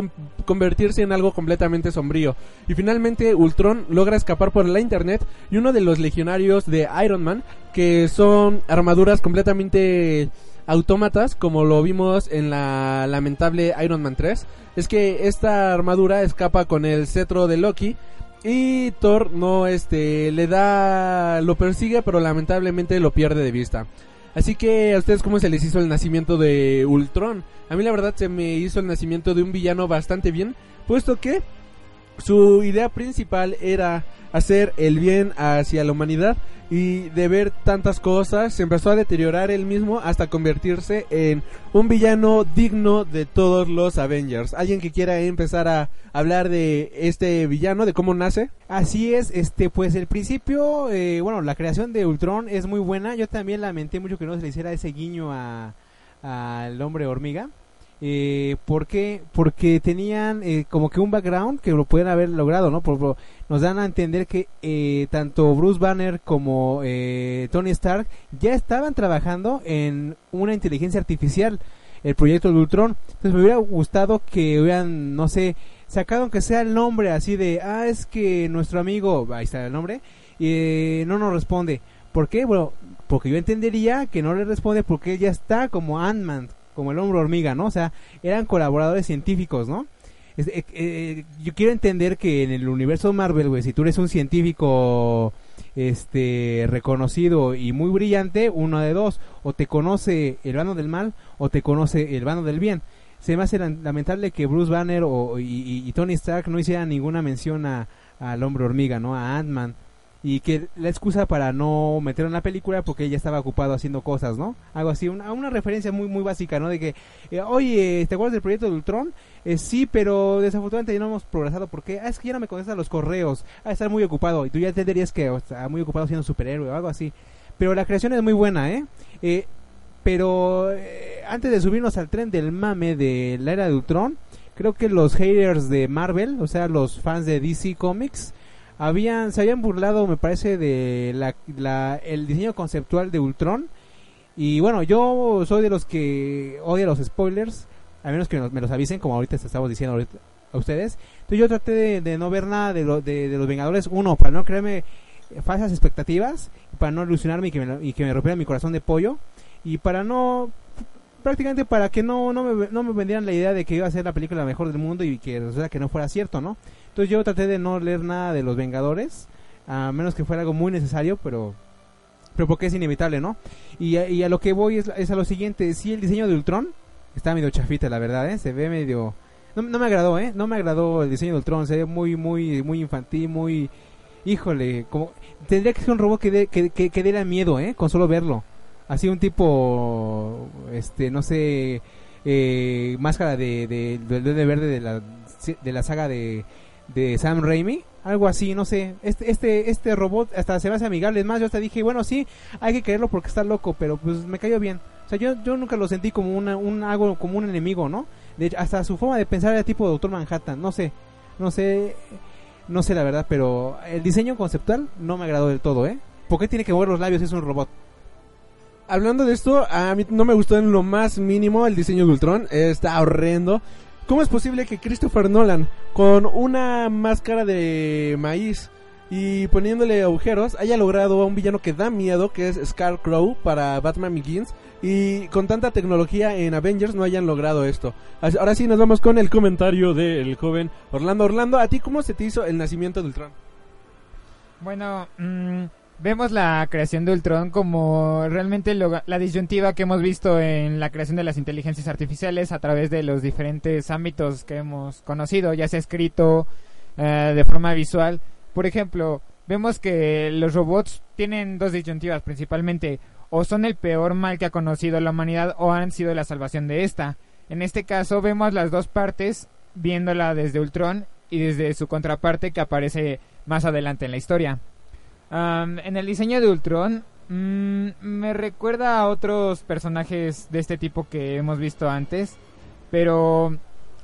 convertirse en algo completamente sombrío. Y finalmente Ultron logra escapar por la internet y uno de los legionarios de Iron Man, que son armaduras completamente autómatas, como lo vimos en la lamentable Iron Man 3, es que esta armadura escapa con el cetro de Loki y Thor no este le da lo persigue, pero lamentablemente lo pierde de vista. Así que a ustedes cómo se les hizo el nacimiento de Ultron? A mí la verdad se me hizo el nacimiento de un villano bastante bien, puesto que su idea principal era hacer el bien hacia la humanidad y de ver tantas cosas se empezó a deteriorar él mismo hasta convertirse en un villano digno de todos los Avengers. ¿Alguien que quiera empezar a hablar de este villano, de cómo nace? Así es, este, pues el principio, eh, bueno, la creación de Ultron es muy buena. Yo también lamenté mucho que no se le hiciera ese guiño a al hombre hormiga. Eh, ¿Por qué? Porque tenían eh, como que un background que lo pueden haber logrado, ¿no? Por, nos dan a entender que eh, tanto Bruce Banner como eh, Tony Stark ya estaban trabajando en una inteligencia artificial, el proyecto de Ultron. Entonces me hubiera gustado que hubieran, no sé, sacado aunque sea el nombre así de, ah, es que nuestro amigo, ahí está el nombre, eh, no nos responde. ¿Por qué? Bueno, porque yo entendería que no le responde porque él ya está como Ant-Man, como el hombre hormiga, ¿no? O sea, eran colaboradores científicos, ¿no? Es- eh, eh, yo quiero entender que en el universo Marvel, güey, si tú eres un científico este reconocido y muy brillante, uno de dos, o te conoce el bando del mal o te conoce el bando del bien. Se me hace lam- lamentable que Bruce Banner o, y, y- y Tony Stark no hicieran ninguna mención a al hombre hormiga, ¿no? A Ant-Man y que la excusa para no meterlo en la película porque ella estaba ocupado haciendo cosas, ¿no? Algo así, una, una referencia muy muy básica, ¿no? De que, eh, oye, ¿te acuerdas del proyecto de Ultron? Eh, sí, pero desafortunadamente no hemos progresado porque, ah, es que ya no me contestan los correos, ah, estar muy ocupado y tú ya entenderías que o está muy ocupado siendo superhéroe o algo así. Pero la creación es muy buena, ¿eh? eh pero eh, antes de subirnos al tren del mame de la era de Ultron, creo que los haters de Marvel, o sea, los fans de DC Comics, habían se habían burlado, me parece, de la, la- el diseño conceptual de Ultron. Y bueno, yo soy de los que odia los spoilers, a menos que me los avisen, como ahorita estamos diciendo a ustedes. Entonces yo traté de, no ver nada de, lo- de, los Vengadores, uno, para no crearme falsas expectativas, para no ilusionarme y que me, y que me rompiera mi corazón de pollo, y para no prácticamente para que no, no, me, no me vendieran la idea de que iba a ser la película mejor del mundo y que resulta que no fuera cierto, ¿no? Entonces yo traté de no leer nada de los Vengadores, a menos que fuera algo muy necesario, pero pero porque es inevitable, ¿no? Y a, y a lo que voy es, es a lo siguiente, sí el diseño de Ultron está medio chafita, la verdad, ¿eh? Se ve medio no, no me agradó, ¿eh? No me agradó el diseño de Ultron, se ve muy muy muy infantil, muy híjole, como tendría que ser un robot que dé que, que, diera miedo, ¿eh? Con solo verlo. Así un tipo este no sé eh, máscara de, de, verde de la, de la saga de, de Sam Raimi, algo así, no sé. Este, este, este robot hasta se me hace amigable. Es más, yo hasta dije, bueno, sí, hay que quererlo porque está loco, pero pues me cayó bien. O sea, yo, yo nunca lo sentí como una, un, algo, como un enemigo, ¿no? De hecho, hasta su forma de pensar era tipo Doctor Manhattan, no sé, no sé, no sé la verdad, pero el diseño conceptual no me agradó del todo, ¿eh? ¿Por qué tiene que mover los labios si es un robot? Hablando de esto, a mí no me gustó en lo más mínimo el diseño de Ultron. Está horrendo. ¿Cómo es posible que Christopher Nolan, con una máscara de maíz, y poniéndole agujeros haya logrado a un villano que da miedo, que es Scarecrow para Batman Begins. Y con tanta tecnología en Avengers no hayan logrado esto. Ahora sí nos vamos con el comentario del joven Orlando. Orlando, ¿a ti cómo se te hizo el nacimiento de Ultron? Bueno, mm, vemos la creación de Ultron como realmente la disyuntiva que hemos visto en la creación de las inteligencias artificiales a través de los diferentes ámbitos que hemos conocido, ya sea escrito, eh, de forma visual. Por ejemplo, vemos que los robots tienen dos disyuntivas principalmente, o son el peor mal que ha conocido la humanidad o han sido la salvación de esta. En este caso vemos las dos partes viéndola desde Ultron y desde su contraparte que aparece más adelante en la historia. Am, en el diseño de Ultron mm, me recuerda a otros personajes de este tipo que hemos visto antes, pero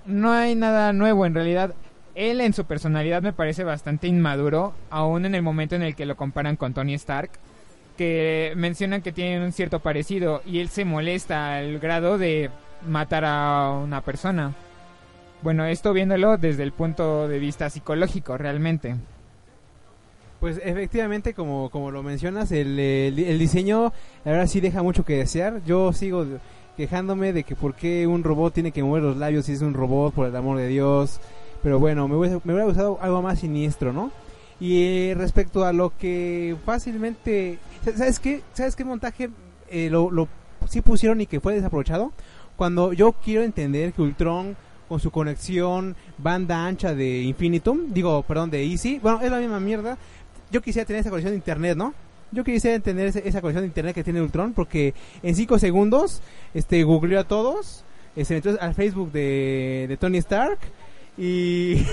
no hay nada nuevo en realidad. Él en su personalidad me parece bastante inmaduro, aún en el momento en el que lo comparan con Tony Stark, que mencionan que tienen un cierto parecido y él se molesta al grado de matar a una persona. Bueno, esto viéndolo desde el punto de vista psicológico realmente. Pues efectivamente, como, como lo mencionas, el, el, diseño la sí deja mucho que desear. Yo sigo quejándome de que por qué un robot tiene que mover los labios si es un robot, por el amor de Dios. Pero bueno, me hubiera, me hubiera gustado algo más siniestro, ¿no? Y eh, respecto a lo que fácilmente... ¿Sabes qué? ¿Sabes qué montaje eh, lo, lo sí pusieron y que fue desaprovechado? Cuando yo quiero entender que Ultron con su conexión banda ancha de Infinitum, digo, perdón, de Easy, bueno, es la misma mierda. Yo quisiera tener esa conexión de internet, ¿no? Yo quisiera tener esa conexión de internet que tiene Ultron porque en 5 segundos este googleó a todos, se metió al Facebook de, Tony Stark y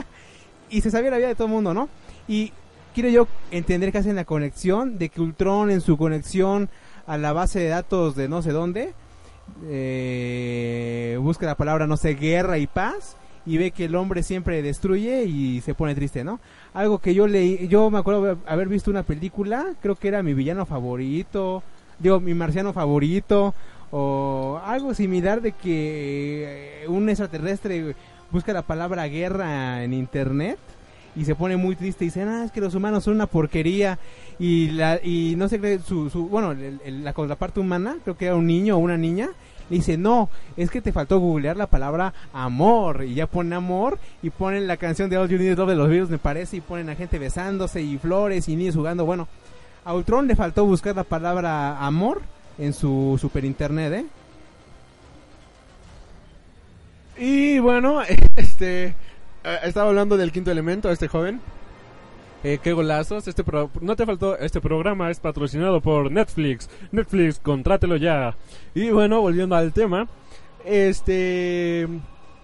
y se sabía la vida de todo el mundo, ¿no? Y quiero yo entender que hacen la conexión de que Ultron en su conexión a la base de datos de no sé dónde eh, busca la palabra no sé guerra y paz y ve que el hombre siempre destruye y se pone triste, ¿no? Algo que yo leí, yo me acuerdo haber- visto una película, creo que era mi villano favorito, digo, mi marciano favorito, o algo similar de que eh, un extraterrestre busca la palabra guerra en internet y se pone muy triste y dice, ah, es que los humanos son una porquería y la y no sé qué, su, su bueno, la contraparte humana, creo que era un niño o una niña, le dice, no, es que te faltó googlear la palabra amor y ya pone amor y ponen la canción de All You Need Love de los Beatles me parece y ponen a gente besándose y flores y niños jugando, bueno, a Ultron le faltó buscar la palabra amor en su super internet, ¿eh? Y bueno, este eh, estaba hablando del quinto elemento, este joven. Eh, qué golazos. Este pro- no te faltó. Este programa es patrocinado por Netflix. Netflix, contrátelo ya. Y bueno, volviendo al tema. Este.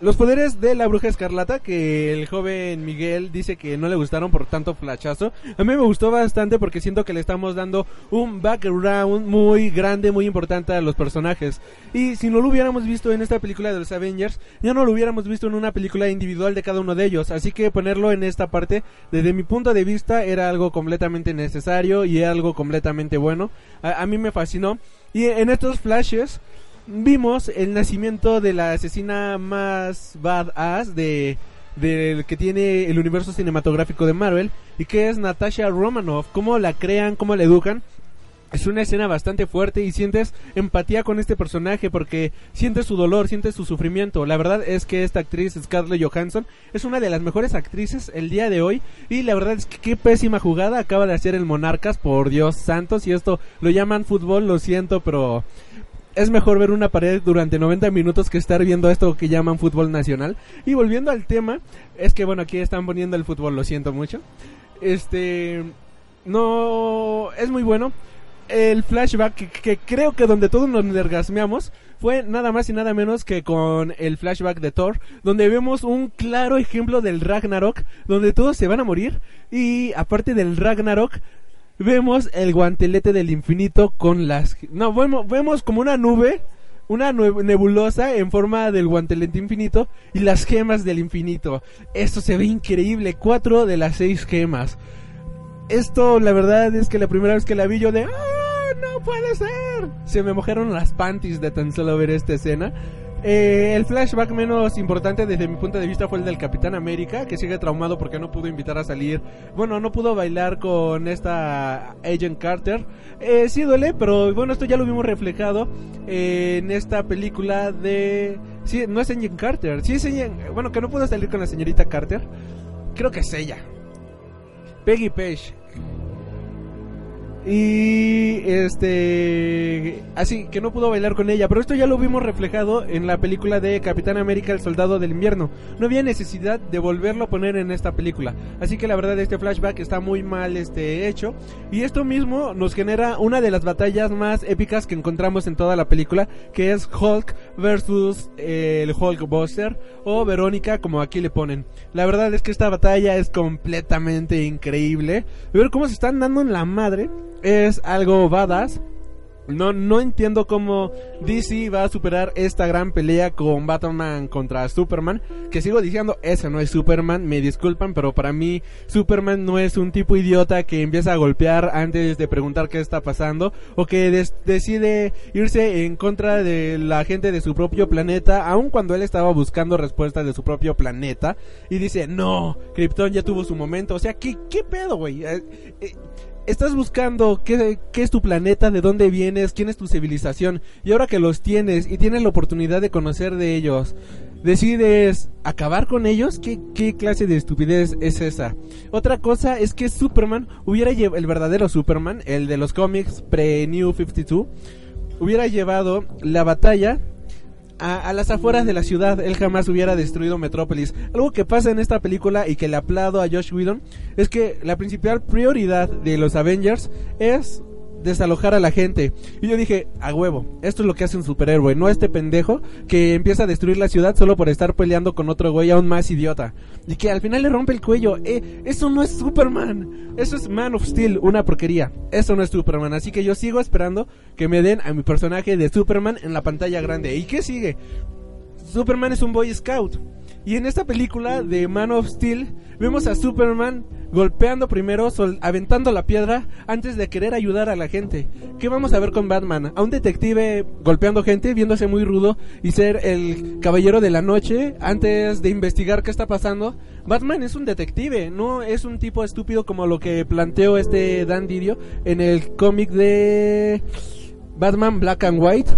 Los poderes de la bruja escarlata, que el joven Miguel dice que no le gustaron por tanto flachazo. A mí me gustó bastante porque siento que le estamos dando un background muy grande, muy importante a los personajes. Y si no lo hubiéramos visto en esta película de los Avengers, ya no lo hubiéramos visto en una película individual de cada uno de ellos. Así que ponerlo en esta parte, desde mi punto de vista, era algo completamente necesario y algo completamente bueno. A, a mí me fascinó. Y en estos flashes vimos el nacimiento de la asesina más badass de del que tiene el universo cinematográfico de Marvel y que es Natasha Romanoff. Cómo la crean, cómo la educan. Es una escena bastante fuerte y sientes empatía con este personaje porque sientes su dolor, sientes su sufrimiento. La verdad es que esta actriz, Scarlett Johansson, es una de las mejores actrices el día de hoy y la verdad es que qué pésima jugada acaba de hacer el Monarcas, por Dios santo, si esto lo llaman fútbol, lo siento, pero es mejor ver una pared durante 90 minutos que estar viendo esto que llaman fútbol nacional. Y volviendo al tema, es que bueno, aquí están poniendo el fútbol, lo siento mucho. Este no es muy bueno. El flashback que, creo que donde todos nos nergasmeamos fue nada más y nada menos que con el flashback de Thor, donde vemos un claro ejemplo del Ragnarok, donde todos se van a morir y aparte del Ragnarok vemos el guantelete del infinito con las no vemos, vemos como una nube una nebulosa en forma del guantelete infinito y las gemas del infinito. Esto se ve increíble cuatro de las seis gemas. Esto la verdad es que la primera vez que la vi yo de ¡Ah, no puede ser se me mojaron las panties de tan solo ver esta escena Eh, el flashback menos importante desde mi punto de vista fue el del Capitán América, que sigue traumado porque no pudo invitar a salir. Bueno, no pudo bailar con esta Agent Carter. Eh, sí duele, pero bueno, esto ya lo vimos reflejado en esta película de... Sí, no es Agent Carter. Sí es Agent- Bueno, que no pudo salir con la señorita Carter. Creo que es ella. Peggy Page. Y este así que no pudo bailar con ella, pero esto ya lo vimos reflejado en la película de Capitán América el Soldado del Invierno. No había necesidad de volverlo a poner en esta película. Así que la verdad este flashback está muy mal este hecho y esto mismo nos genera una de las batallas más épicas que encontramos en toda la película, que es Hulk versus eh, el Hulkbuster o Verónica como aquí le ponen. La verdad es que esta batalla es completamente increíble. Ver cómo se están dando en la madre es algo badass. No, no entiendo cómo DC va a superar esta gran pelea con Batman contra Superman. Que sigo diciendo, ese no es Superman, me disculpan, pero para mí Superman no es un tipo idiota que empieza a golpear antes de preguntar qué está pasando. O que decide irse en contra de la gente de su propio planeta, aun cuando él estaba buscando respuestas de su propio planeta. Y dice, no, Krypton ya tuvo su momento. O sea, ¿qué, qué pedo, güey? Eh, eh, estás buscando qué, qué es tu planeta, de dónde vienes, quién es tu civilización. Y ahora que los tienes y tienes la oportunidad de conocer de ellos, decides acabar con ellos. ¿Qué, qué clase de estupidez es esa? Otra cosa es que Superman hubiera llevado, el verdadero Superman, el de los cómics pre-New 52, hubiera llevado la batalla a, las afueras de la ciudad, él jamás hubiera destruido Metrópolis. Algo que pasa en esta película y que le aplaudo a Josh Whedon es que la principal prioridad de los Avengers es desalojar a la gente. Y yo dije, a huevo, esto es lo que hace un superhéroe, no este pendejo que empieza a destruir la ciudad solo por estar peleando con otro güey aún más idiota. Y que al final le rompe el cuello. Eh, eso no es Superman. Eso es Man of Steel, una porquería. Eso no es Superman. Así que yo sigo esperando que me den a mi personaje de Superman en la pantalla grande. ¿Y qué sigue? Superman es un Boy Scout. Y en esta película de Man of Steel vemos a Superman golpeando primero, sol- aventando la piedra antes de querer ayudar a la gente. ¿Qué vamos a ver con Batman? A un detective golpeando gente, viéndose muy rudo y ser el caballero de la noche antes de investigar qué está pasando. Batman es un detective, no es un tipo estúpido como lo que planteó este Dan Didio en el cómic de Batman Black and White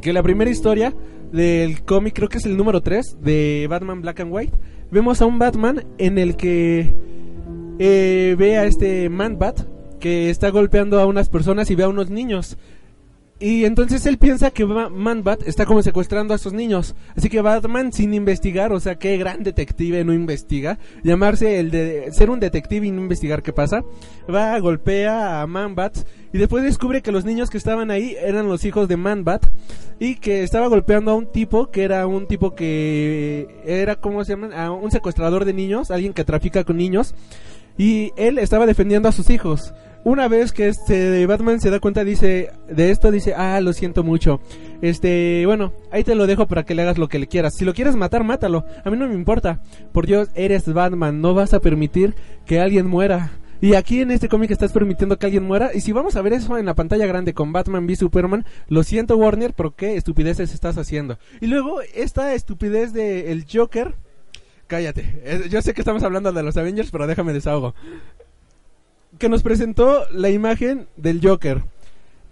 que la primera historia del cómic, creo que es el número 3 de Batman Black and White, vemos a un Batman en el que eh, ve a este Man-Bat que está golpeando a unas personas y ve a unos niños. Y entonces él piensa que Ma- Man-Bat está como secuestrando a esos niños. Así que Batman, sin investigar, o sea, qué gran detective no investiga, llamarse el de ser un detective y no investigar qué pasa, va, golpea a Man-Bat y después descubre que los niños que estaban ahí eran los hijos de Man-Bat y que estaba golpeando a un tipo que era un tipo que era, ¿cómo se llama? A un secuestrador de niños, alguien que trafica con niños. Y él estaba defendiendo a sus hijos. Una vez que este Batman se da cuenta dice de esto dice, "Ah, lo siento mucho. Este, bueno, ahí te lo dejo para que le hagas lo que le quieras. Si lo quieres matar, mátalo. A mí no me importa. Por Dios, eres Batman, no vas a permitir que alguien muera." Y aquí en este cómic estás permitiendo que alguien muera. Y si vamos a ver eso en la pantalla grande con Batman v Superman, lo siento Warner, pero qué estupideces estás haciendo. Y luego esta estupidez de el Joker. Cállate. Eh, Yo sé que estamos hablando de los Avengers, pero déjame desahogo. Que nos presentó la imagen del Joker.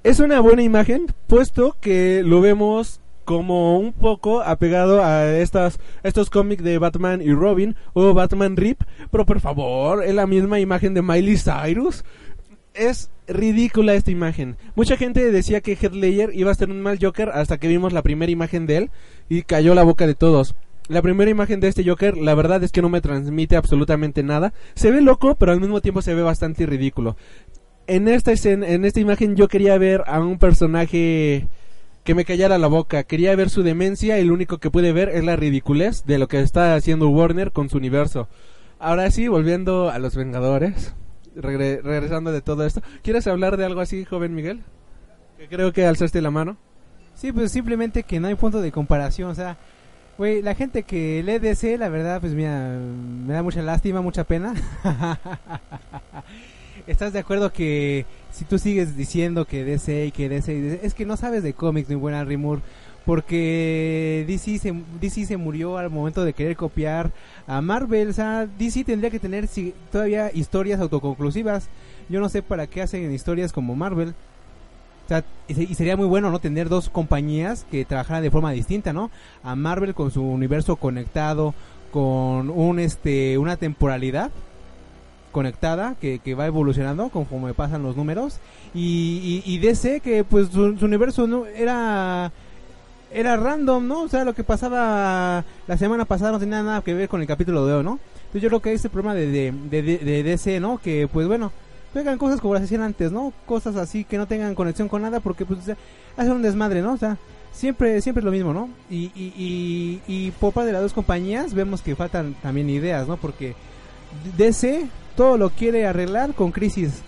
Es una buena imagen, puesto que lo vemos como un poco apegado a estas estos cómics de Batman y Robin o Batman Rip, pero por favor, es la misma imagen de Miley Cyrus. Es ridícula esta imagen. Mucha gente decía que Heath iba a ser un mal Joker hasta que vimos la primera imagen de él y cayó la boca de todos. La primera imagen de este Joker, la verdad es que no me transmite absolutamente nada. Se ve loco, pero al mismo tiempo se ve bastante ridículo. En esta escena, en esta imagen yo quería ver a un personaje que me callara la boca. Quería ver su demencia y lo único que pude ver es la ridiculez de lo que está haciendo Warner con su universo. Ahora sí, volviendo a los Vengadores, regre- regresando de todo esto. ¿Quieres hablar de algo así, joven Miguel? Que creo que alzaste la mano. Sí, pues simplemente que no hay punto de comparación, o sea, güey, la gente que lee DC, la verdad, pues mira, me da mucha lástima, mucha pena. ¿Estás de acuerdo que si tú sigues diciendo que DC y que DC, es que no sabes de cómics, mi buen Henry Moore, porque DC se, DC se murió al momento de querer copiar a Marvel. O sea, DC tendría que tener si- todavía historias autoconclusivas. Yo no sé para qué hacen historias como Marvel. O sea, y se- y sería muy bueno, ¿no? Tener dos compañías que trabajaran de forma distinta, ¿no? A Marvel con su universo conectado, con un este una temporalidad conectada que, que va evolucionando conforme pasan los números y, y, y DC que pues su, universo no era era random, ¿no? O sea, lo que pasaba la semana pasada no tenía nada que ver con el capítulo de hoy, ¿no? Entonces yo creo que ese problema de, de, de, de- de DC, ¿no? Que pues bueno, pegan cosas como las hacían antes, ¿no? Cosas así que no tengan conexión con nada porque pues o hacen un desmadre, ¿no? O sea, siempre siempre es lo mismo, ¿no? Y, y, y, y por parte de las dos compañías vemos que faltan también ideas, ¿no? Porque DC todo lo quiere arreglar con crisis.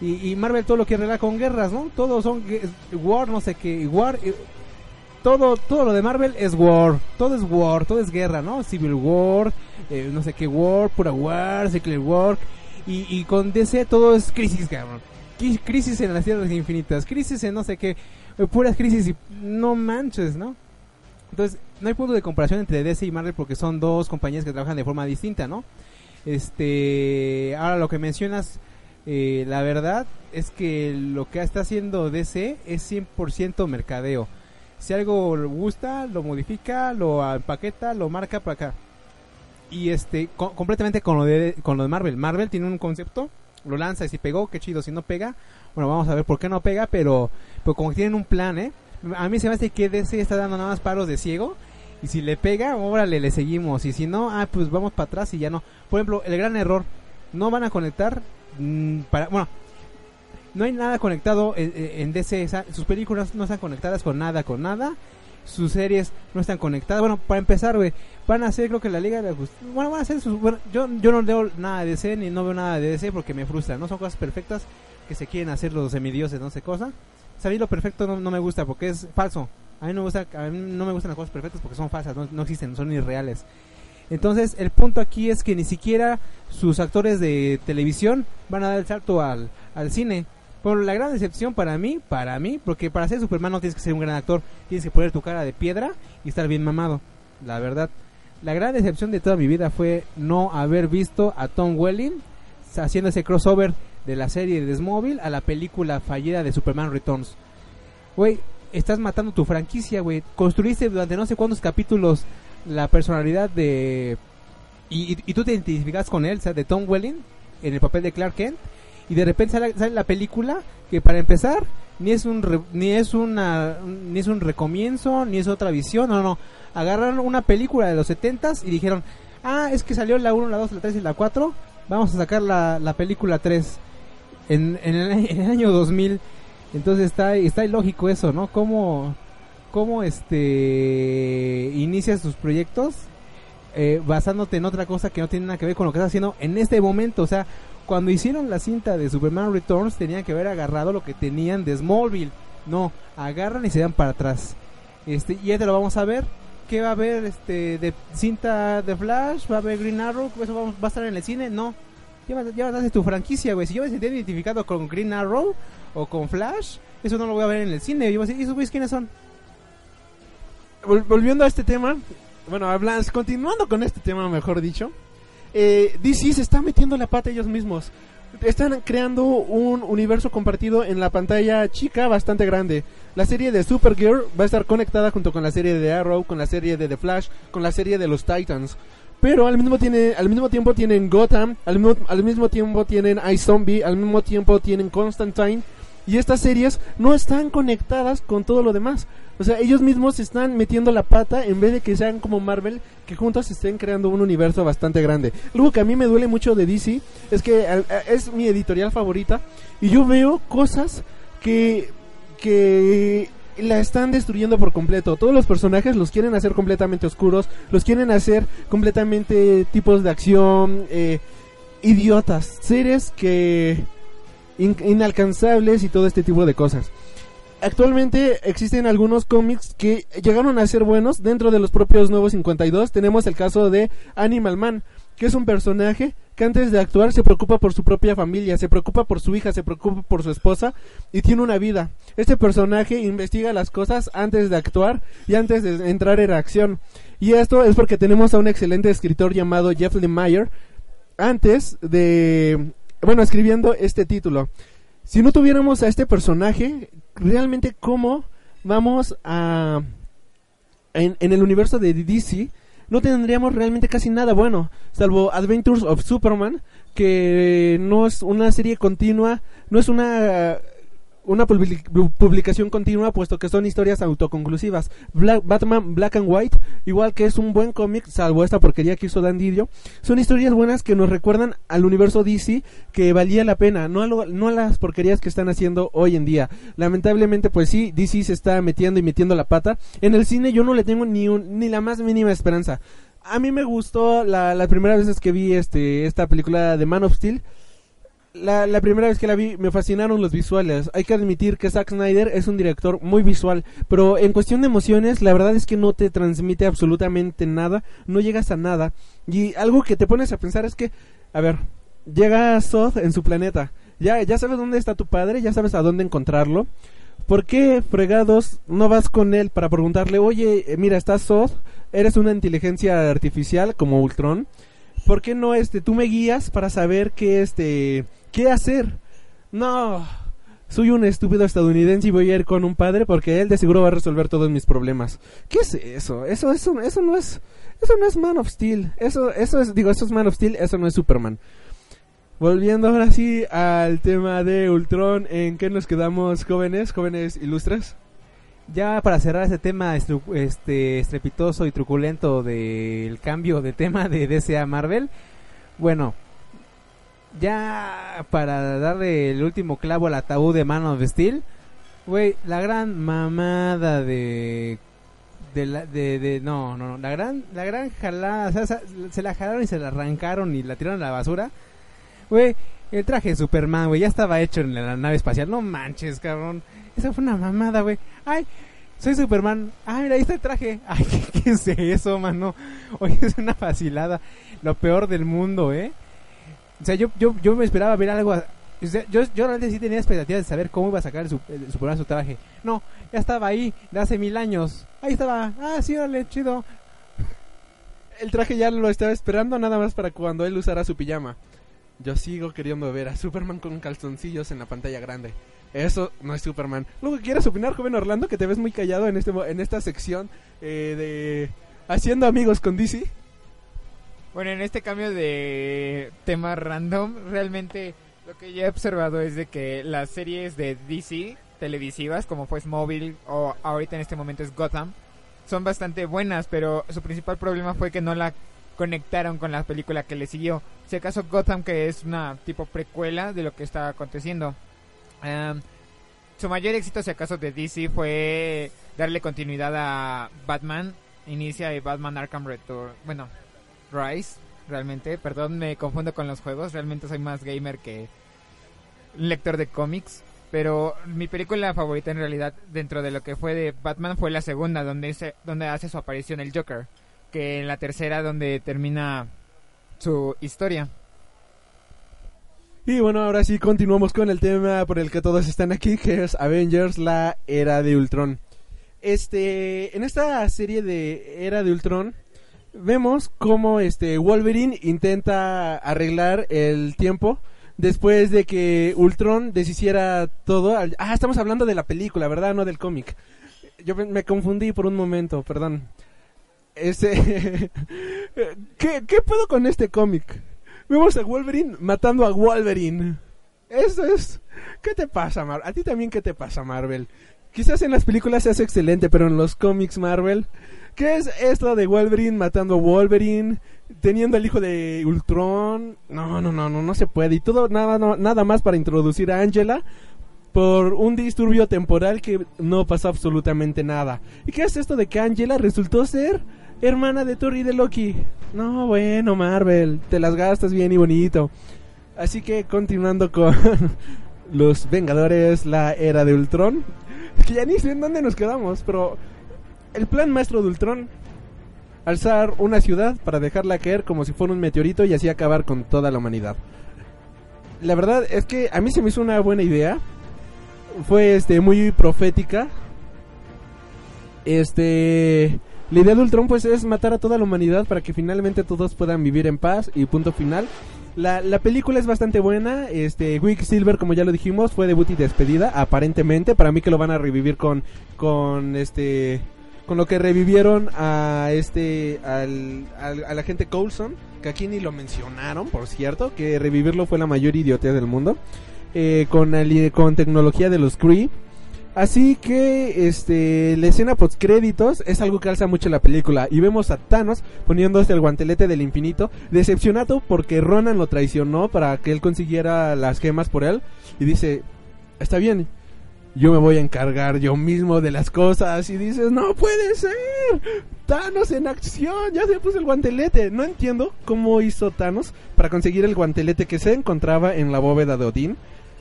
Y, Marvel todo lo quiere arreglar con guerras, ¿no? Todos son war, no sé qué, war. todo, todo lo de Marvel es war. Todo es war, todo es guerra, ¿no? Civil War, eh, no sé qué war, pura war, Secret War. Y, y con DC todo es crisis, cabrón. Crisis en las tierras infinitas, crisis en no sé qué, eh, puras crisis y no manches, ¿no? Entonces, no hay punto de comparación entre DC y Marvel porque son dos compañías que trabajan de forma distinta, ¿no? Este, ahora lo que mencionas, eh, la verdad es que lo que está haciendo DC es 100% mercadeo. Si algo le gusta, lo modifica, lo empaqueta, lo marca para acá. Y este, co- completamente con lo, de, con lo de Marvel. Marvel tiene un concepto, lo lanza y si pegó, qué chido. Si no pega, bueno, vamos a ver por qué no pega, pero, pero como que tienen un plan, ¿eh? A mí se me hace que DC está dando nada más paros de ciego. Y si le pega, órale, le seguimos. Y si no, ah, pues vamos para atrás y ya no. Por ejemplo, el gran error, no van a conectar mm, para, bueno, no hay nada conectado en, en DC. sus películas no están conectadas con nada, con nada. Sus series no están conectadas. Bueno, para empezar, güey, van a hacer, creo que la Liga de Justicia. Bueno, van a hacer sus. Bueno, yo, yo no leo nada de DC ni no veo nada de DC porque me frustra. No son cosas perfectas que se quieren hacer los semidioses, no sé cosa. Salir lo perfecto no, no me gusta porque es falso. A mí no me gusta, a no me gustan las cosas perfectas porque son falsas, no, no existen, son irreales. Entonces, el punto aquí es que ni siquiera sus actores de televisión van a dar el salto al, al cine. Por la gran decepción para mí, para mí, porque para ser Superman no tienes que ser un gran actor, tienes que poner tu cara de piedra y estar bien mamado. La verdad, la gran decepción de toda mi vida fue no haber visto a Tom Welling haciendo ese crossover de la serie de Smallville a la película fallida de Superman Returns. Güey, estás matando tu franquicia, güey. Construiste durante no sé cuántos capítulos la personalidad de... Y, y- y tú te identificas con él, o sea, de Tom Welling, en el papel de Clark Kent. Y de repente sale, sale la película que para empezar ni es un re- ni es una ni es un recomienzo ni es otra visión no no agarraron una película de los 70s y dijeron ah es que salió la 1 la 2 la 3 y la 4 vamos a sacar la, la película 3 en, en, el, en el año 2000 entonces está está ilógico eso no cómo cómo este inicias tus proyectos eh, basándote en otra cosa que no tiene nada que ver con lo que estás haciendo en este momento. O sea, cuando hicieron la cinta de Superman Returns, tenían que haber agarrado lo que tenían de Smallville. No, agarran y se dan para atrás. Este, y te lo vamos a ver. ¿Qué va a haber este, de cinta de Flash? ¿Va a haber Green Arrow? ¿Eso va, va a estar en el cine? No. Ya, vas- a hacer tu franquicia, güey. Si yo me sentía identificado con Green Arrow o con Flash, eso no lo voy a ver en el cine. Yo voy a decir, ¿y esos güeyes quiénes son? Vol- volviendo a este tema, bueno, continuando con este tema, mejor dicho, eh, DC se está metiendo la pata ellos mismos. Están creando un universo compartido en la pantalla chica bastante grande. La serie de Supergirl va a estar conectada junto con la serie de Arrow, con la serie de The Flash, con la serie de los Titans. Pero al mismo, tiene, al mismo tiempo tienen Gotham, al mismo, al mismo tiempo tienen iZombie, al mismo tiempo tienen Constantine. Y estas series no están conectadas con todo lo demás. O sea, ellos mismos están metiendo la pata en vez de que sean como Marvel, que juntos estén creando un universo bastante grande. Algo que a mí me duele mucho de DC es que es mi editorial favorita y yo veo cosas que que la están destruyendo por completo. Todos los personajes los quieren hacer completamente oscuros, los quieren hacer completamente tipos de acción, eh, idiotas, seres que in- inalcanzables y todo este tipo de cosas. actualmente existen algunos cómics que llegaron a ser buenos dentro de los propios Nuevos 52. Tenemos el caso de Animal Man, que es un personaje que antes de actuar se preocupa por su propia familia, se preocupa por su hija, se preocupa por su esposa y tiene una vida. Este personaje investiga las cosas antes de actuar y antes de entrar en acción. Y esto es porque tenemos a un excelente escritor llamado Jeff Lemire antes de, bueno, escribiendo este título. Si no tuviéramos a este personaje, realmente cómo vamos a... En, en el universo de DC, no tendríamos realmente casi nada bueno, salvo Adventures of Superman, que no es una serie continua, no es una una publicación continua puesto que son historias autoconclusivas. Batman Black and White, igual que es un buen cómic, salvo esta porquería que hizo Dan Didio, son historias buenas que nos recuerdan al universo DC que valía la pena, no a, no a las porquerías que están haciendo hoy en día. Lamentablemente, pues sí, DC se está metiendo y metiendo la pata. En el cine yo no le tengo ni, ni la más mínima esperanza. A mí me gustó la, la primera vez que vi este, esta película de Man of Steel la, la, primera vez que la vi me fascinaron los visuales. Hay que admitir que Zack Snyder es un director muy visual, pero en cuestión de emociones, la verdad es que no te transmite absolutamente nada, no llegas a nada. Y algo que te pones a pensar es que, a ver, llega Zod en su planeta. Ya, ya sabes dónde está tu padre, ya sabes a dónde encontrarlo. ¿Por qué, fregados, no vas con él para preguntarle, oye, eh, mira, estás Zod, eres una inteligencia artificial como Ultron? ¿Por qué no, este, tú me guías para saber qué, este, ¿Qué hacer? No, soy un estúpido estadounidense y voy a ir con un padre porque él de seguro va a resolver todos mis problemas. ¿Qué es eso? Eso, eso, eso no es, eso no es Man of Steel. Eso, eso es, digo, eso es Man of Steel, eso no es Superman. Volviendo ahora sí al tema de Ultron, ¿en qué nos quedamos, jóvenes, jóvenes ilustres? Ya para cerrar este tema este estrepitoso y truculento del cambio de tema de DC a Marvel, bueno, ya para darle el último clavo al ataúd de Man of Steel, güey, la gran mamada de de, la, de, de no, no, no, la gran la gran jalada, o sea, se la jalaron y se la arrancaron y la tiraron a la basura. Güey, el traje de Superman, güey, ya estaba hecho en la nave espacial. No manches, cabrón. Esa fue una mamada, güey. Ay, soy Superman. Ay, mira, ahí está el traje. Ay, ¿qué, qué es eso, mano? Oye, es una facilada. Lo peor del mundo, ¿eh? O sea, yo, yo, yo me esperaba ver algo. yo, yo realmente sí tenía expectativas de saber cómo iba a sacar el, su, su traje. No, ya estaba ahí, de hace mil años. Ahí estaba. Ah, sí, órale, chido. El traje ya lo estaba esperando nada más para cuando él usara su pijama. Yo sigo queriendo ver a Superman con calzoncillos en la pantalla grande. Eso no es Superman. Luego, ¿quieres opinar, joven Orlando? Que te ves muy callado en, este, en esta sección eh, de Haciendo Amigos con DC. Bueno, en este cambio de tema random, realmente lo que yo he observado es de que las series de DC televisivas, como fue Smallville o ahorita en este momento es Gotham, son bastante buenas, pero su principal problema fue que no la conectaron con la película que le siguió. Si acaso Gotham, que es una tipo precuela de lo que está aconteciendo. Su mayor éxito, si acaso, de DC fue darle continuidad a Batman. Inicia de Batman Arkham Return. Bueno, Rise, realmente. Perdón, me confundo con los juegos. Realmente soy más gamer que lector de cómics. Pero mi película favorita en realidad dentro de lo que fue de Batman fue la segunda, donde, donde hace su aparición el Joker. Que en la tercera donde termina su historia. Y bueno, ahora sí continuamos con el tema por el que todos están aquí, que Avengers, la era de Ultron. Este, en esta serie de Era de Ultron, vemos cómo este Wolverine intenta arreglar el tiempo después de que Ultron deshiciera todo. Ah, estamos hablando de la película, ¿verdad? No del cómic. Yo me confundí por un momento, perdón. Este ¿Qué, ¿Qué puedo con este cómic? Vemos a Wolverine matando a Wolverine. Eso es. ¿Qué te pasa, Marvel? ¿A ti también qué te pasa, Marvel? Quizás en las películas seas excelente, pero en los cómics Marvel ¿Qué es esto de Wolverine matando a Wolverine? Teniendo el hijo de Ultron. No, no, no, no, no se puede. Y todo, nada, nada más para introducir a Angela por un disturbio temporal que no pasó absolutamente nada. ¿Y qué es esto de que Angela resultó ser hermana de Thor y de Loki? No, bueno, Marvel, te las gastas bien y bonito. Así que continuando con los Vengadores, la era de Ultron. que ya ni sé en dónde nos quedamos, pero el plan maestro de Ultron alzar una ciudad para dejarla caer como si fuera un meteorito y así acabar con toda la humanidad. La verdad es que a mí se me hizo una buena idea. Fue este muy profética. Este la idea de Ultron pues es matar a toda la humanidad para que finalmente todos puedan vivir en paz y punto final. La, la película es bastante buena, este Silver como ya lo dijimos fue debut y despedida aparentemente, para mí que lo van a revivir con con este con lo que revivieron a este al, al, al agente Coulson, que aquí ni lo mencionaron, por cierto, que revivirlo fue la mayor idiotez del mundo. Eh, con, con tecnología de los Kree. Así que este la escena post créditos es algo que alza mucho la película y vemos a Thanos poniéndose el guantelete del infinito, decepcionado porque Ronan lo traicionó para que él consiguiera las gemas por él y dice, "Está bien, yo me voy a encargar yo mismo de las cosas." Y dices, "No puede ser. Thanos en acción, ya se puso el guantelete." No entiendo cómo hizo Thanos para conseguir el guantelete que se encontraba en la bóveda de Odín,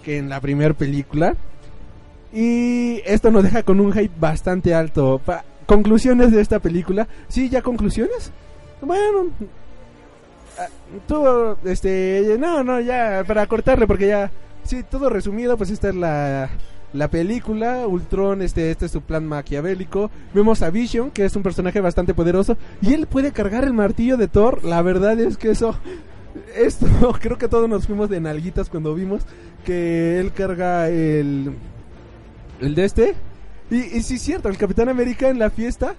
que en la primera película y esto nos deja con un hype bastante alto. Pa- conclusiones de esta película. Sí, ya conclusiones. Bueno, ah, todo, este, no, no, ya, para cortarle, porque ya, sí, todo resumido, pues esta es la, la película. Ultron, este, este es su plan maquiavélico. Vemos a Vision, que es un personaje bastante poderoso, y él puede cargar el martillo de Thor. La verdad es que eso, esto, creo que todos nos fuimos de nalguitas cuando vimos que él carga el el de este. Y, y sí es cierto, el Capitán América en la fiesta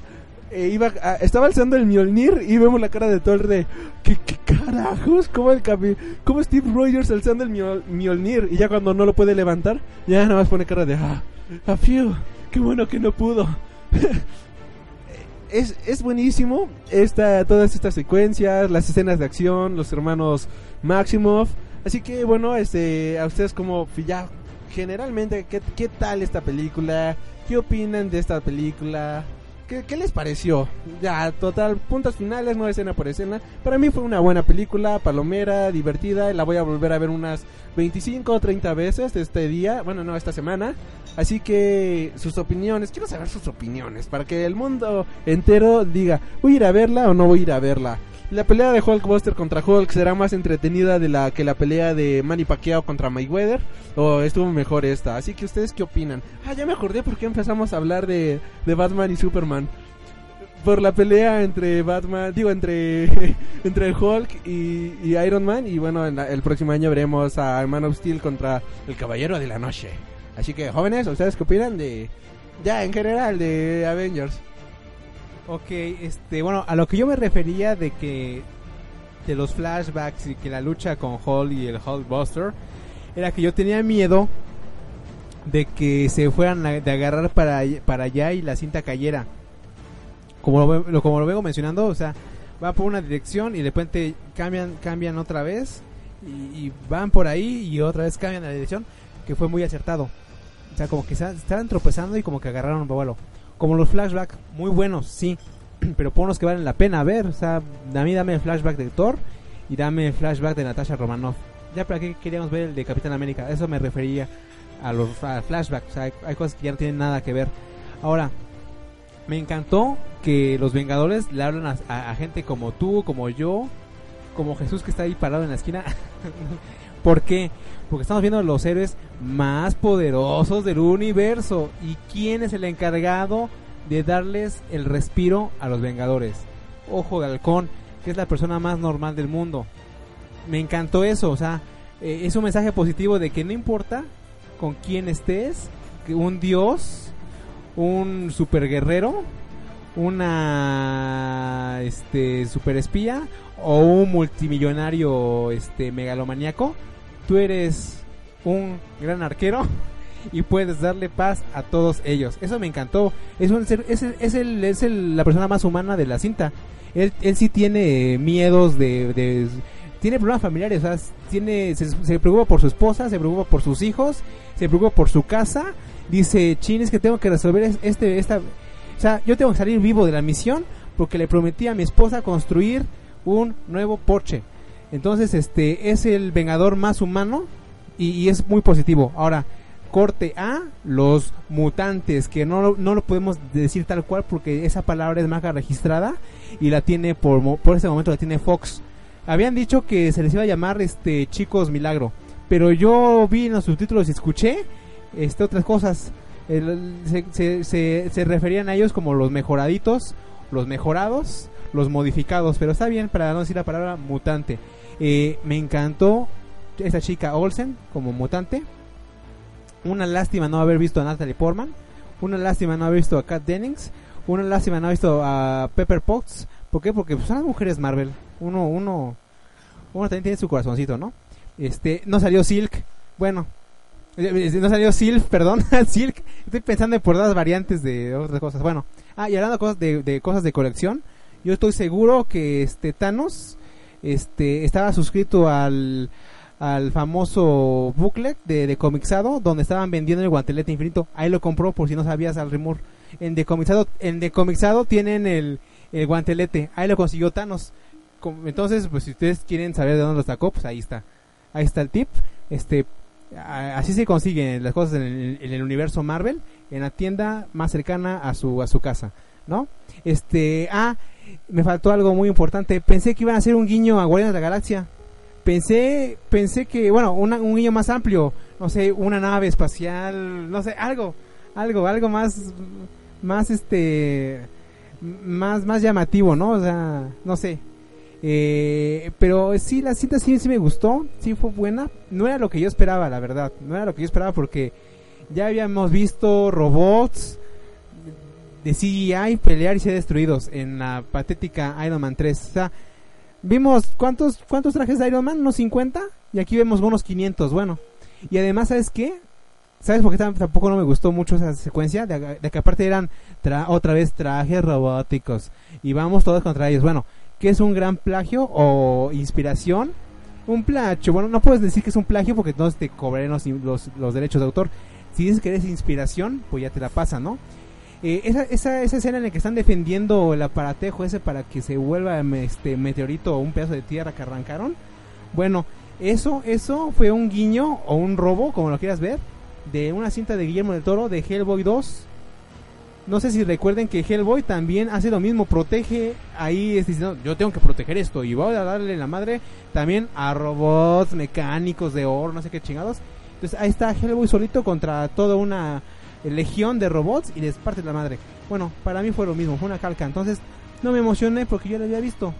eh, iba a- estaba alzando el Mjolnir y vemos la cara de Thor de ¿qué, qué carajos? ¿Cómo, el capi- cómo Steve Rogers alzando el Mjol- Mjolnir? Y ya cuando no lo puede levantar, ya nada más pone cara de ah, ah, phew, qué bueno que no pudo. es, es buenísimo esta, todas estas secuencias, las escenas de acción, los hermanos Maximoff. Así que bueno, este, a ustedes como ya generalmente, ¿qué, qué tal esta película? ¿Qué opinan de esta película? ¿Qué, les pareció? Ya, total, puntos finales, no escena por escena. Para mí fue una buena película, palomera, divertida. La voy a volver a ver unas 25 o 30 veces este día, bueno, no, esta semana. Así que sus opiniones, quiero saber sus opiniones para que el mundo entero diga, voy a ir a verla o no voy a ir a verla. La pelea de Hulkbuster contra Hulk será más entretenida de la que la pelea de Manny Pacquiao contra Mayweather o estuvo mejor esta. Así que ustedes qué opinan? Ah, ya me acordé por qué empezamos a hablar de, de Batman y Superman. Por la pelea entre Batman, digo, entre, entre Hulk y, Iron Man. Y bueno, en la- el próximo año veremos a Man of Steel contra el Caballero de la Noche. Así que, jóvenes, ¿ustedes qué opinan de, ya en general, de Avengers? Ok, este, bueno, a lo que yo me refería de que de los flashbacks y que la lucha con Hulk y el Hulkbuster era que yo tenía miedo de que se fueran a- de agarrar para, para allá y la cinta cayera. Como lo, como lo vengo mencionando, o sea, va por una dirección y de repente cambian cambian otra vez y, van por ahí y otra vez cambian la dirección, que fue muy acertado. O sea, como que se- estaban tropezando y como que agarraron un vuelo. Como los flashbacks, muy buenos, sí. Pero por unos que valen la pena ver. O sea, a mí dame el flashback de Thor y dame el flashback de Natasha Romanoff. Ya para qué queríamos ver el de Capitán América. Eso me refería a los flashbacks. O sea, hay cosas que ya no tienen nada que ver. Ahora, me encantó que los Vengadores le hablan a, gente como tú, como yo, como Jesús que está ahí parado en la esquina. ¿Por qué? Porque estamos viendo los héroes más poderosos del universo. ¿Y quién es el encargado de darles el respiro a los Vengadores? Ojo de Halcón, que es la persona más normal del mundo. Me encantó eso, o sea, eh, es un mensaje positivo de que no importa con quién estés, que un dios, un super guerrero, una este super espía o un multimillonario este megalomaníaco, tú eres un gran arquero y puedes darle paz a todos ellos. Eso me encantó. Es, un es, el- es, el- es el- la persona más humana de la cinta. Él, él sí tiene miedos de, de- tiene problemas familiares, tiene se, se preocupa por su esposa, se preocupa por sus hijos, se preocupa por su casa. Dice, "Chin, es que tengo que resolver es- este esta o sea, yo tengo que salir vivo de la misión porque le prometí a mi esposa construir un nuevo Porsche. Entonces, este es el vengador más humano y, es muy positivo. Ahora, Corte A, los mutantes, que no, no lo podemos decir tal cual porque esa palabra es marca registrada y la tiene por, por ese momento la tiene Fox. Habían dicho que se les iba a llamar este chicos milagro, pero yo vi en los subtítulos y escuché este otras cosas. Se, referían a ellos como los mejoraditos, los mejorados, los modificados, pero está bien para no decir la palabra mutante. Eh, me encantó esta chica Olsen como mutante. Una lástima no haber visto a Natalie Portman. Una lástima no haber visto a Kat Dennings. Una lástima no haber visto a Pepper Potts. ¿Por qué? Porque son las mujeres Marvel. Uno, uno, uno también tiene su corazoncito, ¿no? Este, no salió Silk. Bueno, no salió Silk, perdón, Silk. Estoy pensando en por las variantes de otras cosas. Bueno, ah, y hablando de cosas de, de cosas de colección, yo estoy seguro que este Thanos este estaba suscrito al al famoso booklet de, de Comixado donde estaban vendiendo el guantelete infinito. Ahí lo compró por si no sabías al rumor. En Decomixado, en Decomixado tienen el, el guantelete. Ahí lo consiguió Thanos. Entonces, pues si ustedes quieren saber de dónde lo sacó, pues ahí está. Ahí está el tip. Este, así se consiguen las cosas en el, en el universo Marvel, en la tienda más cercana a su a su casa, ¿no? Este, ah, me faltó algo muy importante. Pensé que iban a hacer un guiño a Guardianes de la Galaxia. Pensé, pensé que, bueno, un guiño más amplio, no sé, una nave espacial, no sé, algo, algo, algo más, más este, más, más llamativo, ¿no? O sea, no sé. Eh, pero sí, la cinta sí, sí me gustó, sí fue buena. No era lo que yo esperaba, la verdad. No era lo que yo esperaba porque ya habíamos visto robots de CGI pelear y ser destruidos en la patética Iron Man 3. O sea, vimos cuántos cuántos trajes de Iron Man, unos 50 y aquí vemos unos 500. Bueno, y además, ¿sabes qué? ¿Sabes por qué tam- tampoco no me gustó mucho esa secuencia? De, que aparte eran tra- otra vez trajes robóticos y vamos todos contra ellos. Bueno, ¿qué es un gran plagio o inspiración? Un plagio, bueno, no puedes decir que es un plagio porque entonces te cobrarán los, los, derechos de autor. Si dices que eres inspiración, pues ya te la pasa, ¿no? Eh, esa, esa, esa escena en la que están defendiendo el aparatejo ese para que se vuelva este meteorito o un pedazo de tierra que arrancaron. Bueno, eso, eso fue un guiño o un robo, como lo quieras ver, de una cinta de Guillermo del Toro de Hellboy 2. No sé si recuerden que Hellboy también hace lo mismo, protege ahí, es diciendo, yo tengo que proteger esto y voy a darle la madre también a robots mecánicos de oro, no sé qué chingados. Entonces ahí está Hellboy solito contra toda una legión de robots y les parte la madre. Bueno, para mí fue lo mismo, fue una calca. Entonces no me emocioné porque yo lo había visto.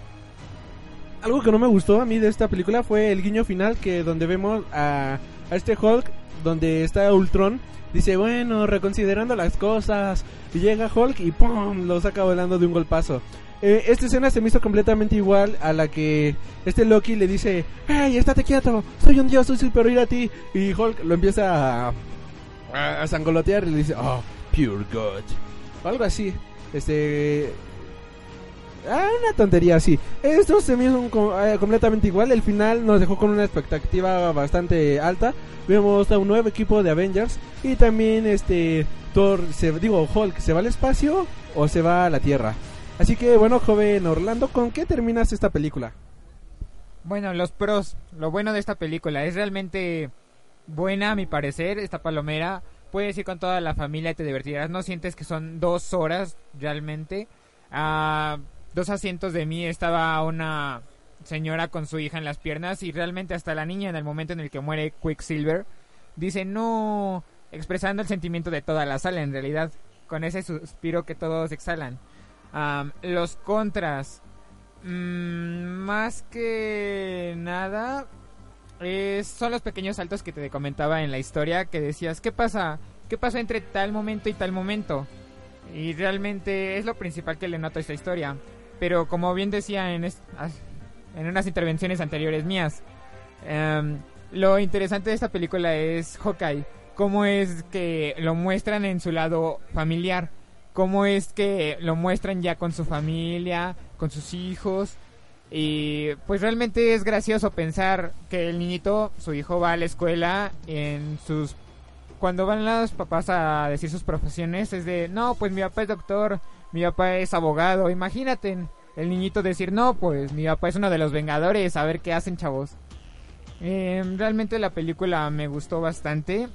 Algo que no me gustó a mí de esta película fue el guiño final que donde vemos a, a este Hulk donde está Ultron dice bueno reconsiderando las cosas y llega Hulk y pum lo saca volando de un golpazo. Eh, esta escena se me hizo completamente igual a la que este Loki le dice hey estate quieto soy un dios soy superior a ti y Hulk lo empieza a, a, a sangolotear y le dice oh pure god o algo así. Este Ah, una tontería así. Esto se me hizo eh, completamente igual. El final nos dejó con una expectativa bastante alta. Vemos a un nuevo equipo de Avengers. Y también este Thor, se, digo Hulk, ¿se va al espacio o se va a la Tierra? Así que bueno, joven Orlando, ¿con qué terminas esta película? Bueno, los pros. Lo bueno de esta película es realmente buena, a mi parecer. Esta palomera puedes ir con toda la familia y te divertirás. No sientes que son dos horas realmente. A dos asientos de mí estaba una señora con su hija en las piernas y realmente hasta la niña en el momento en el que muere Quicksilver dice no, expresando el sentimiento de toda la sala en realidad, con ese suspiro que todos exhalan. Am, los contras. Mm, más que nada, es- son los pequeños saltos que te comentaba en la historia que decías, ¿qué pasa? ¿Qué pasó entre tal momento y tal momento? Y realmente es lo principal que le noto a esta historia. Pero como bien decía en, en unas intervenciones anteriores mías, em, lo interesante de esta película es Hawkeye. Cómo es que lo muestran en su lado familiar. Cómo es que lo muestran ya con su familia, con sus hijos. Y pues realmente es gracioso pensar que el niñito, su hijo va a la escuela en sus... Cuando van los papás a decir sus profesiones es de, no, pues mi papá es doctor, mi papá es abogado. Imagínate el niñito decir, no, pues mi papá es uno de los vengadores, a ver qué hacen chavos. Eh, realmente la película me gustó bastante.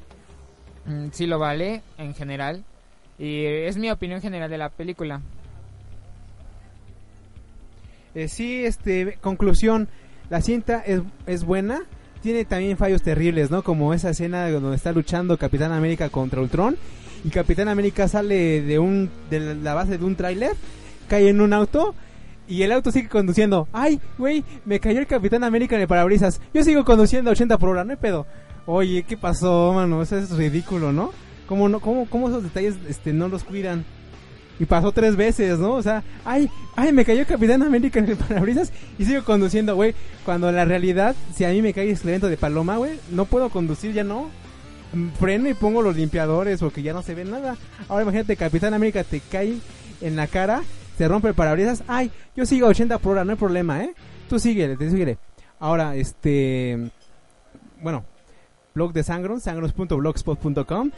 mm, sí lo vale en general. Y es mi opinión general de la película. Eh, sí, este, conclusión, la cinta es, es buena, tiene también fallos terribles, ¿no? Como esa escena donde está luchando Capitán América contra Ultron y Capitán América sale de un de la base de un tráiler, cae en un auto y el auto sigue conduciendo. Ay, güey, me cayó el Capitán América en el parabrisas. Yo sigo conduciendo a 80 por hora, no hay pedo. Oye, ¿qué pasó, mano? Eso es ridículo, ¿no? ¿Cómo, no, cómo, cómo esos detalles este, no los cuidan? Y pasó tres veces, ¿no? O sea, ay, ay, me cayó Capitán América en el parabrisas y sigo conduciendo, güey. Cuando la realidad, si a mí me cae excremento de paloma, güey, no puedo conducir, ya no. Freno y pongo los limpiadores porque ya no se ve nada. Ahora imagínate, Capitán América te cae en la cara, se rompe el parabrisas. Ay, yo sigo a 80 por hora, no hay problema, ¿eh? Tú síguele, te síguele. Ahora, este. Bueno, blog de Sangron, sangros.blogspot.com.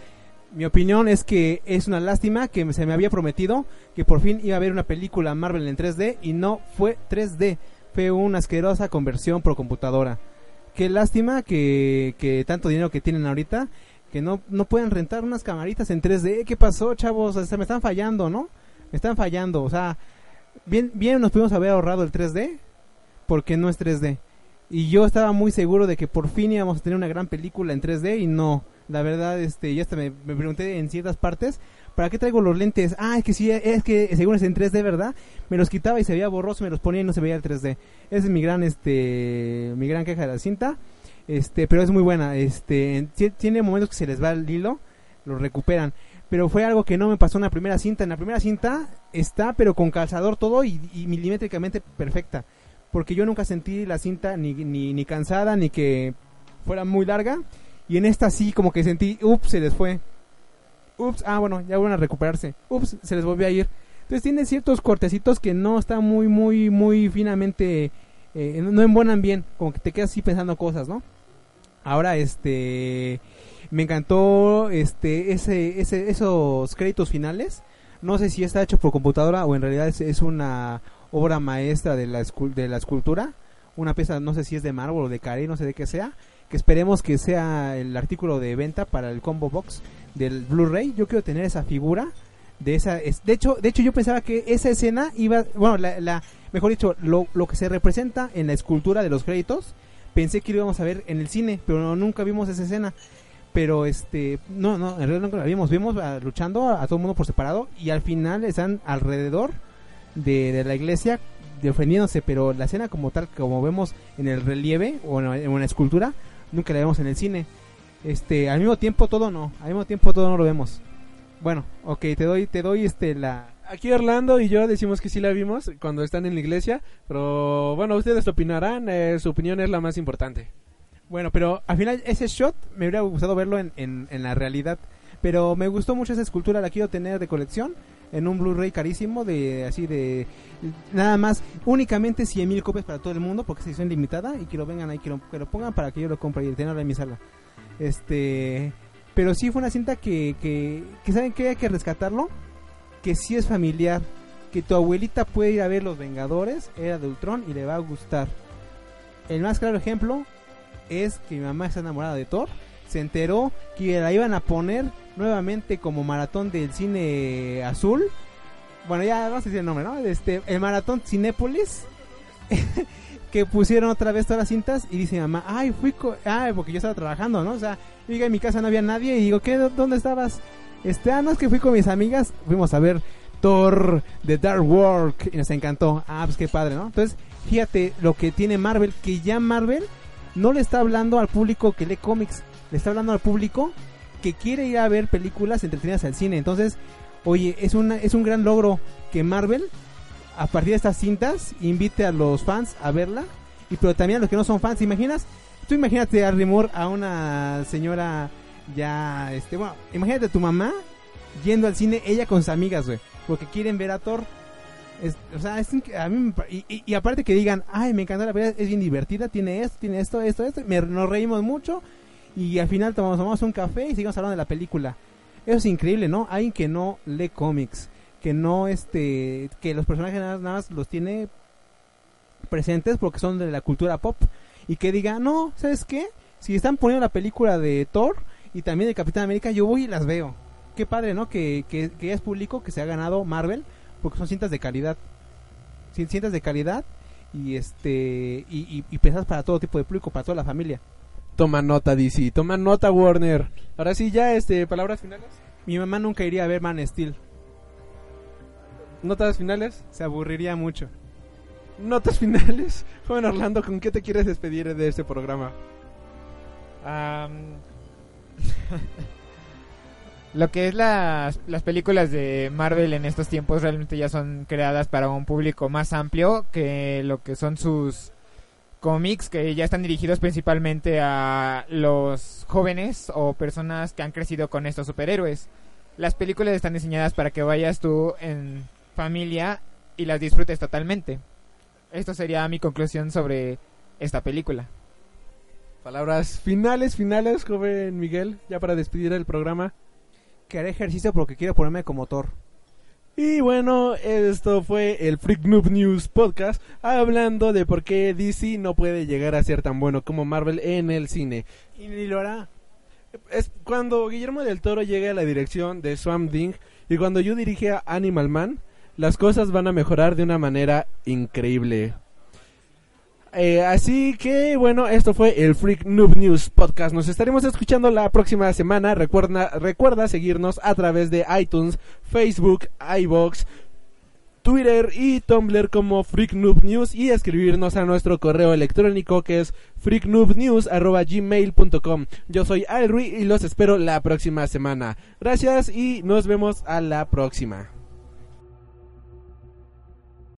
Mi opinión es que es una lástima que se me había prometido que por fin iba a haber una película Marvel en 3D y no fue 3D. Fue una asquerosa conversión por computadora. Qué lástima que, que tanto dinero que tienen ahorita que no, no pueden rentar unas camaritas en 3D. ¿Qué pasó, chavos? Se me están fallando, ¿no? Me están fallando. O sea, bien, bien nos pudimos haber ahorrado el 3D porque no es 3D. Y yo estaba muy seguro de que por fin íbamos a tener una gran película en 3D y no. La verdad, este, ya me pregunté en ciertas partes, ¿para qué traigo los lentes? Ah, es que sí, es que según es en 3D, ¿verdad? Me los quitaba y se veía borroso, me los ponía y no se veía el 3D. Esa es mi gran, este, mi gran queja de la cinta. Este, pero es muy buena. Este, ti- tiene momentos que se les va el hilo, lo recuperan. Pero fue algo que no me pasó en la primera cinta. En la primera cinta está, pero con calzador todo y, y milimétricamente perfecta. Porque yo nunca sentí la cinta ni, ni, ni cansada, ni que fuera muy larga. Y en esta sí, como que sentí, ups, se les fue. Ups, ah, bueno, ya van a recuperarse. Ups, se les volvió a ir. Entonces tiene ciertos cortecitos que no están muy, muy, muy finamente, eh, no embonan bien. Como que te quedas así pensando cosas, ¿no? Ahora, este, me encantó, este, ese, ese, esos créditos finales. No sé si está hecho por computadora o en realidad es, una obra maestra de la, de la escultura. Una pieza, no sé si es de mármol o de carey, no sé de qué sea. Que esperemos que sea el artículo de venta para el combo box del Blu-ray. Yo quiero tener esa figura de esa. es- de hecho, de hecho yo pensaba que esa escena iba, bueno, la, la- mejor dicho, lo, lo que se representa en la escultura de los créditos, pensé que lo íbamos a ver en el cine, pero no- nunca vimos esa escena. Pero este, no, no, en realidad nunca la vimos. Vimos luchando a, todo el mundo por separado y al final están alrededor de, de la iglesia defendiéndose, pero la escena como tal, como vemos en el relieve o en, en una escultura, nunca la vemos en el cine. Este, al mismo tiempo todo no, al mismo tiempo todo no lo vemos. Bueno, ok, te doy, te doy este la, Aquí Orlando y yo decimos que sí la vimos cuando están en la iglesia, pero bueno, ustedes opinarán, eh, su opinión es la más importante. Bueno, pero al final ese shot me hubiera gustado verlo en, en, en la realidad. Pero me gustó mucho esa escultura, la quiero tener de colección en un Blu-ray carísimo de así de nada más únicamente 100 mil copias para todo el mundo porque es edición limitada y que lo vengan ahí que lo, que lo pongan para que yo lo compre y tenerlo en mi sala. Este, pero sí fue una cinta que que, que saben que hay que rescatarlo, que sí es familiar, que tu abuelita puede ir a ver Los Vengadores, era de Ultron y le va a gustar. El más claro ejemplo es que mi mamá está enamorada de Thor. Se enteró que la iban a poner nuevamente como maratón del cine azul. Bueno, ya no sé si el nombre, ¿no? Este, el maratón Cinépolis. que pusieron otra vez todas las cintas y dice mamá, ay, fui, co ay, porque yo estaba trabajando, ¿no? O sea, yo llegué a mi casa no había nadie y digo, ¿qué? ¿Dónde estabas? Este, ah, no, es que fui con mis amigas, fuimos a ver Thor The Dark World y nos encantó. Ah, pues qué padre, ¿no? Entonces, fíjate lo que tiene Marvel, que ya Marvel no le está hablando al público que lee cómics, le está hablando al público que quiere ir a ver películas entretenidas al cine. Entonces, oye, es, una, es un gran logro que Marvel, a partir de estas cintas, invite a los fans a verla, y pero también a los que no son fans. ¿Te imaginas? Tú imagínate a Rimor a una señora ya, este, bueno, imagínate a tu mamá yendo al cine, ella con sus amigas, güey, porque quieren ver a Thor. O sea, a mí y- y aparte que digan, ay, me encanta la película, es bien divertida, tiene esto, tiene esto, esto, esto, me- nos reímos mucho y al final tomamos, tomamos un café y seguimos hablando de la película. Eso es increíble, ¿no? Alguien que no lee cómics, que no, este, que los personajes nada, más los tiene presentes porque son de la cultura pop y que diga, no, ¿sabes qué? Si están poniendo la película de Thor y también de Capitán América, yo voy y las veo. Qué padre, ¿no? Que, que, que es público, que se ha ganado Marvel, porque son cintas de calidad. Cin- Cintas de calidad y este y, y, y pensadas para todo tipo de público, para toda la familia. Toma nota, DC. Toma nota, Warner. Ahora sí, ya, este, palabras finales. Mi mamá nunca iría a ver Man Steel, Notas finales. se aburriría mucho. Notas finales. Joven Orlando, ¿con qué te quieres despedir de este programa? Am, lo que es las, las películas de Marvel en estos tiempos realmente ya son creadas para un público más amplio que lo que son sus cómics que ya están dirigidos principalmente a los jóvenes o personas que han crecido con estos superhéroes. Las películas están diseñadas para que vayas tú en familia y las disfrutes totalmente. Esto sería mi conclusión sobre esta película. Palabras finales, finales, joven Miguel, ya para despedir el programa. Que haré ejercicio porque quiero ponerme como Thor. Y bueno, esto fue el Freak Noob News Podcast hablando de por qué DC no puede llegar a ser tan bueno como Marvel en el cine. Y ni lo hará. Es cuando Guillermo del Toro llegue a la dirección de Swamp Thing y cuando yo dirige a Animal Man, las cosas van a mejorar de una manera increíble. Eh, así que bueno, esto fue el Freak Noob News Podcast. Nos estaremos escuchando la próxima semana. Recuerda, recuerda seguirnos a través de iTunes, Facebook, iBox, Twitter y Tumblr como Freak Noob News y escribirnos a nuestro correo electrónico que es freaknoobnews@gmail.com. Yo soy Alrui y los espero la próxima semana. Gracias y nos vemos a la próxima.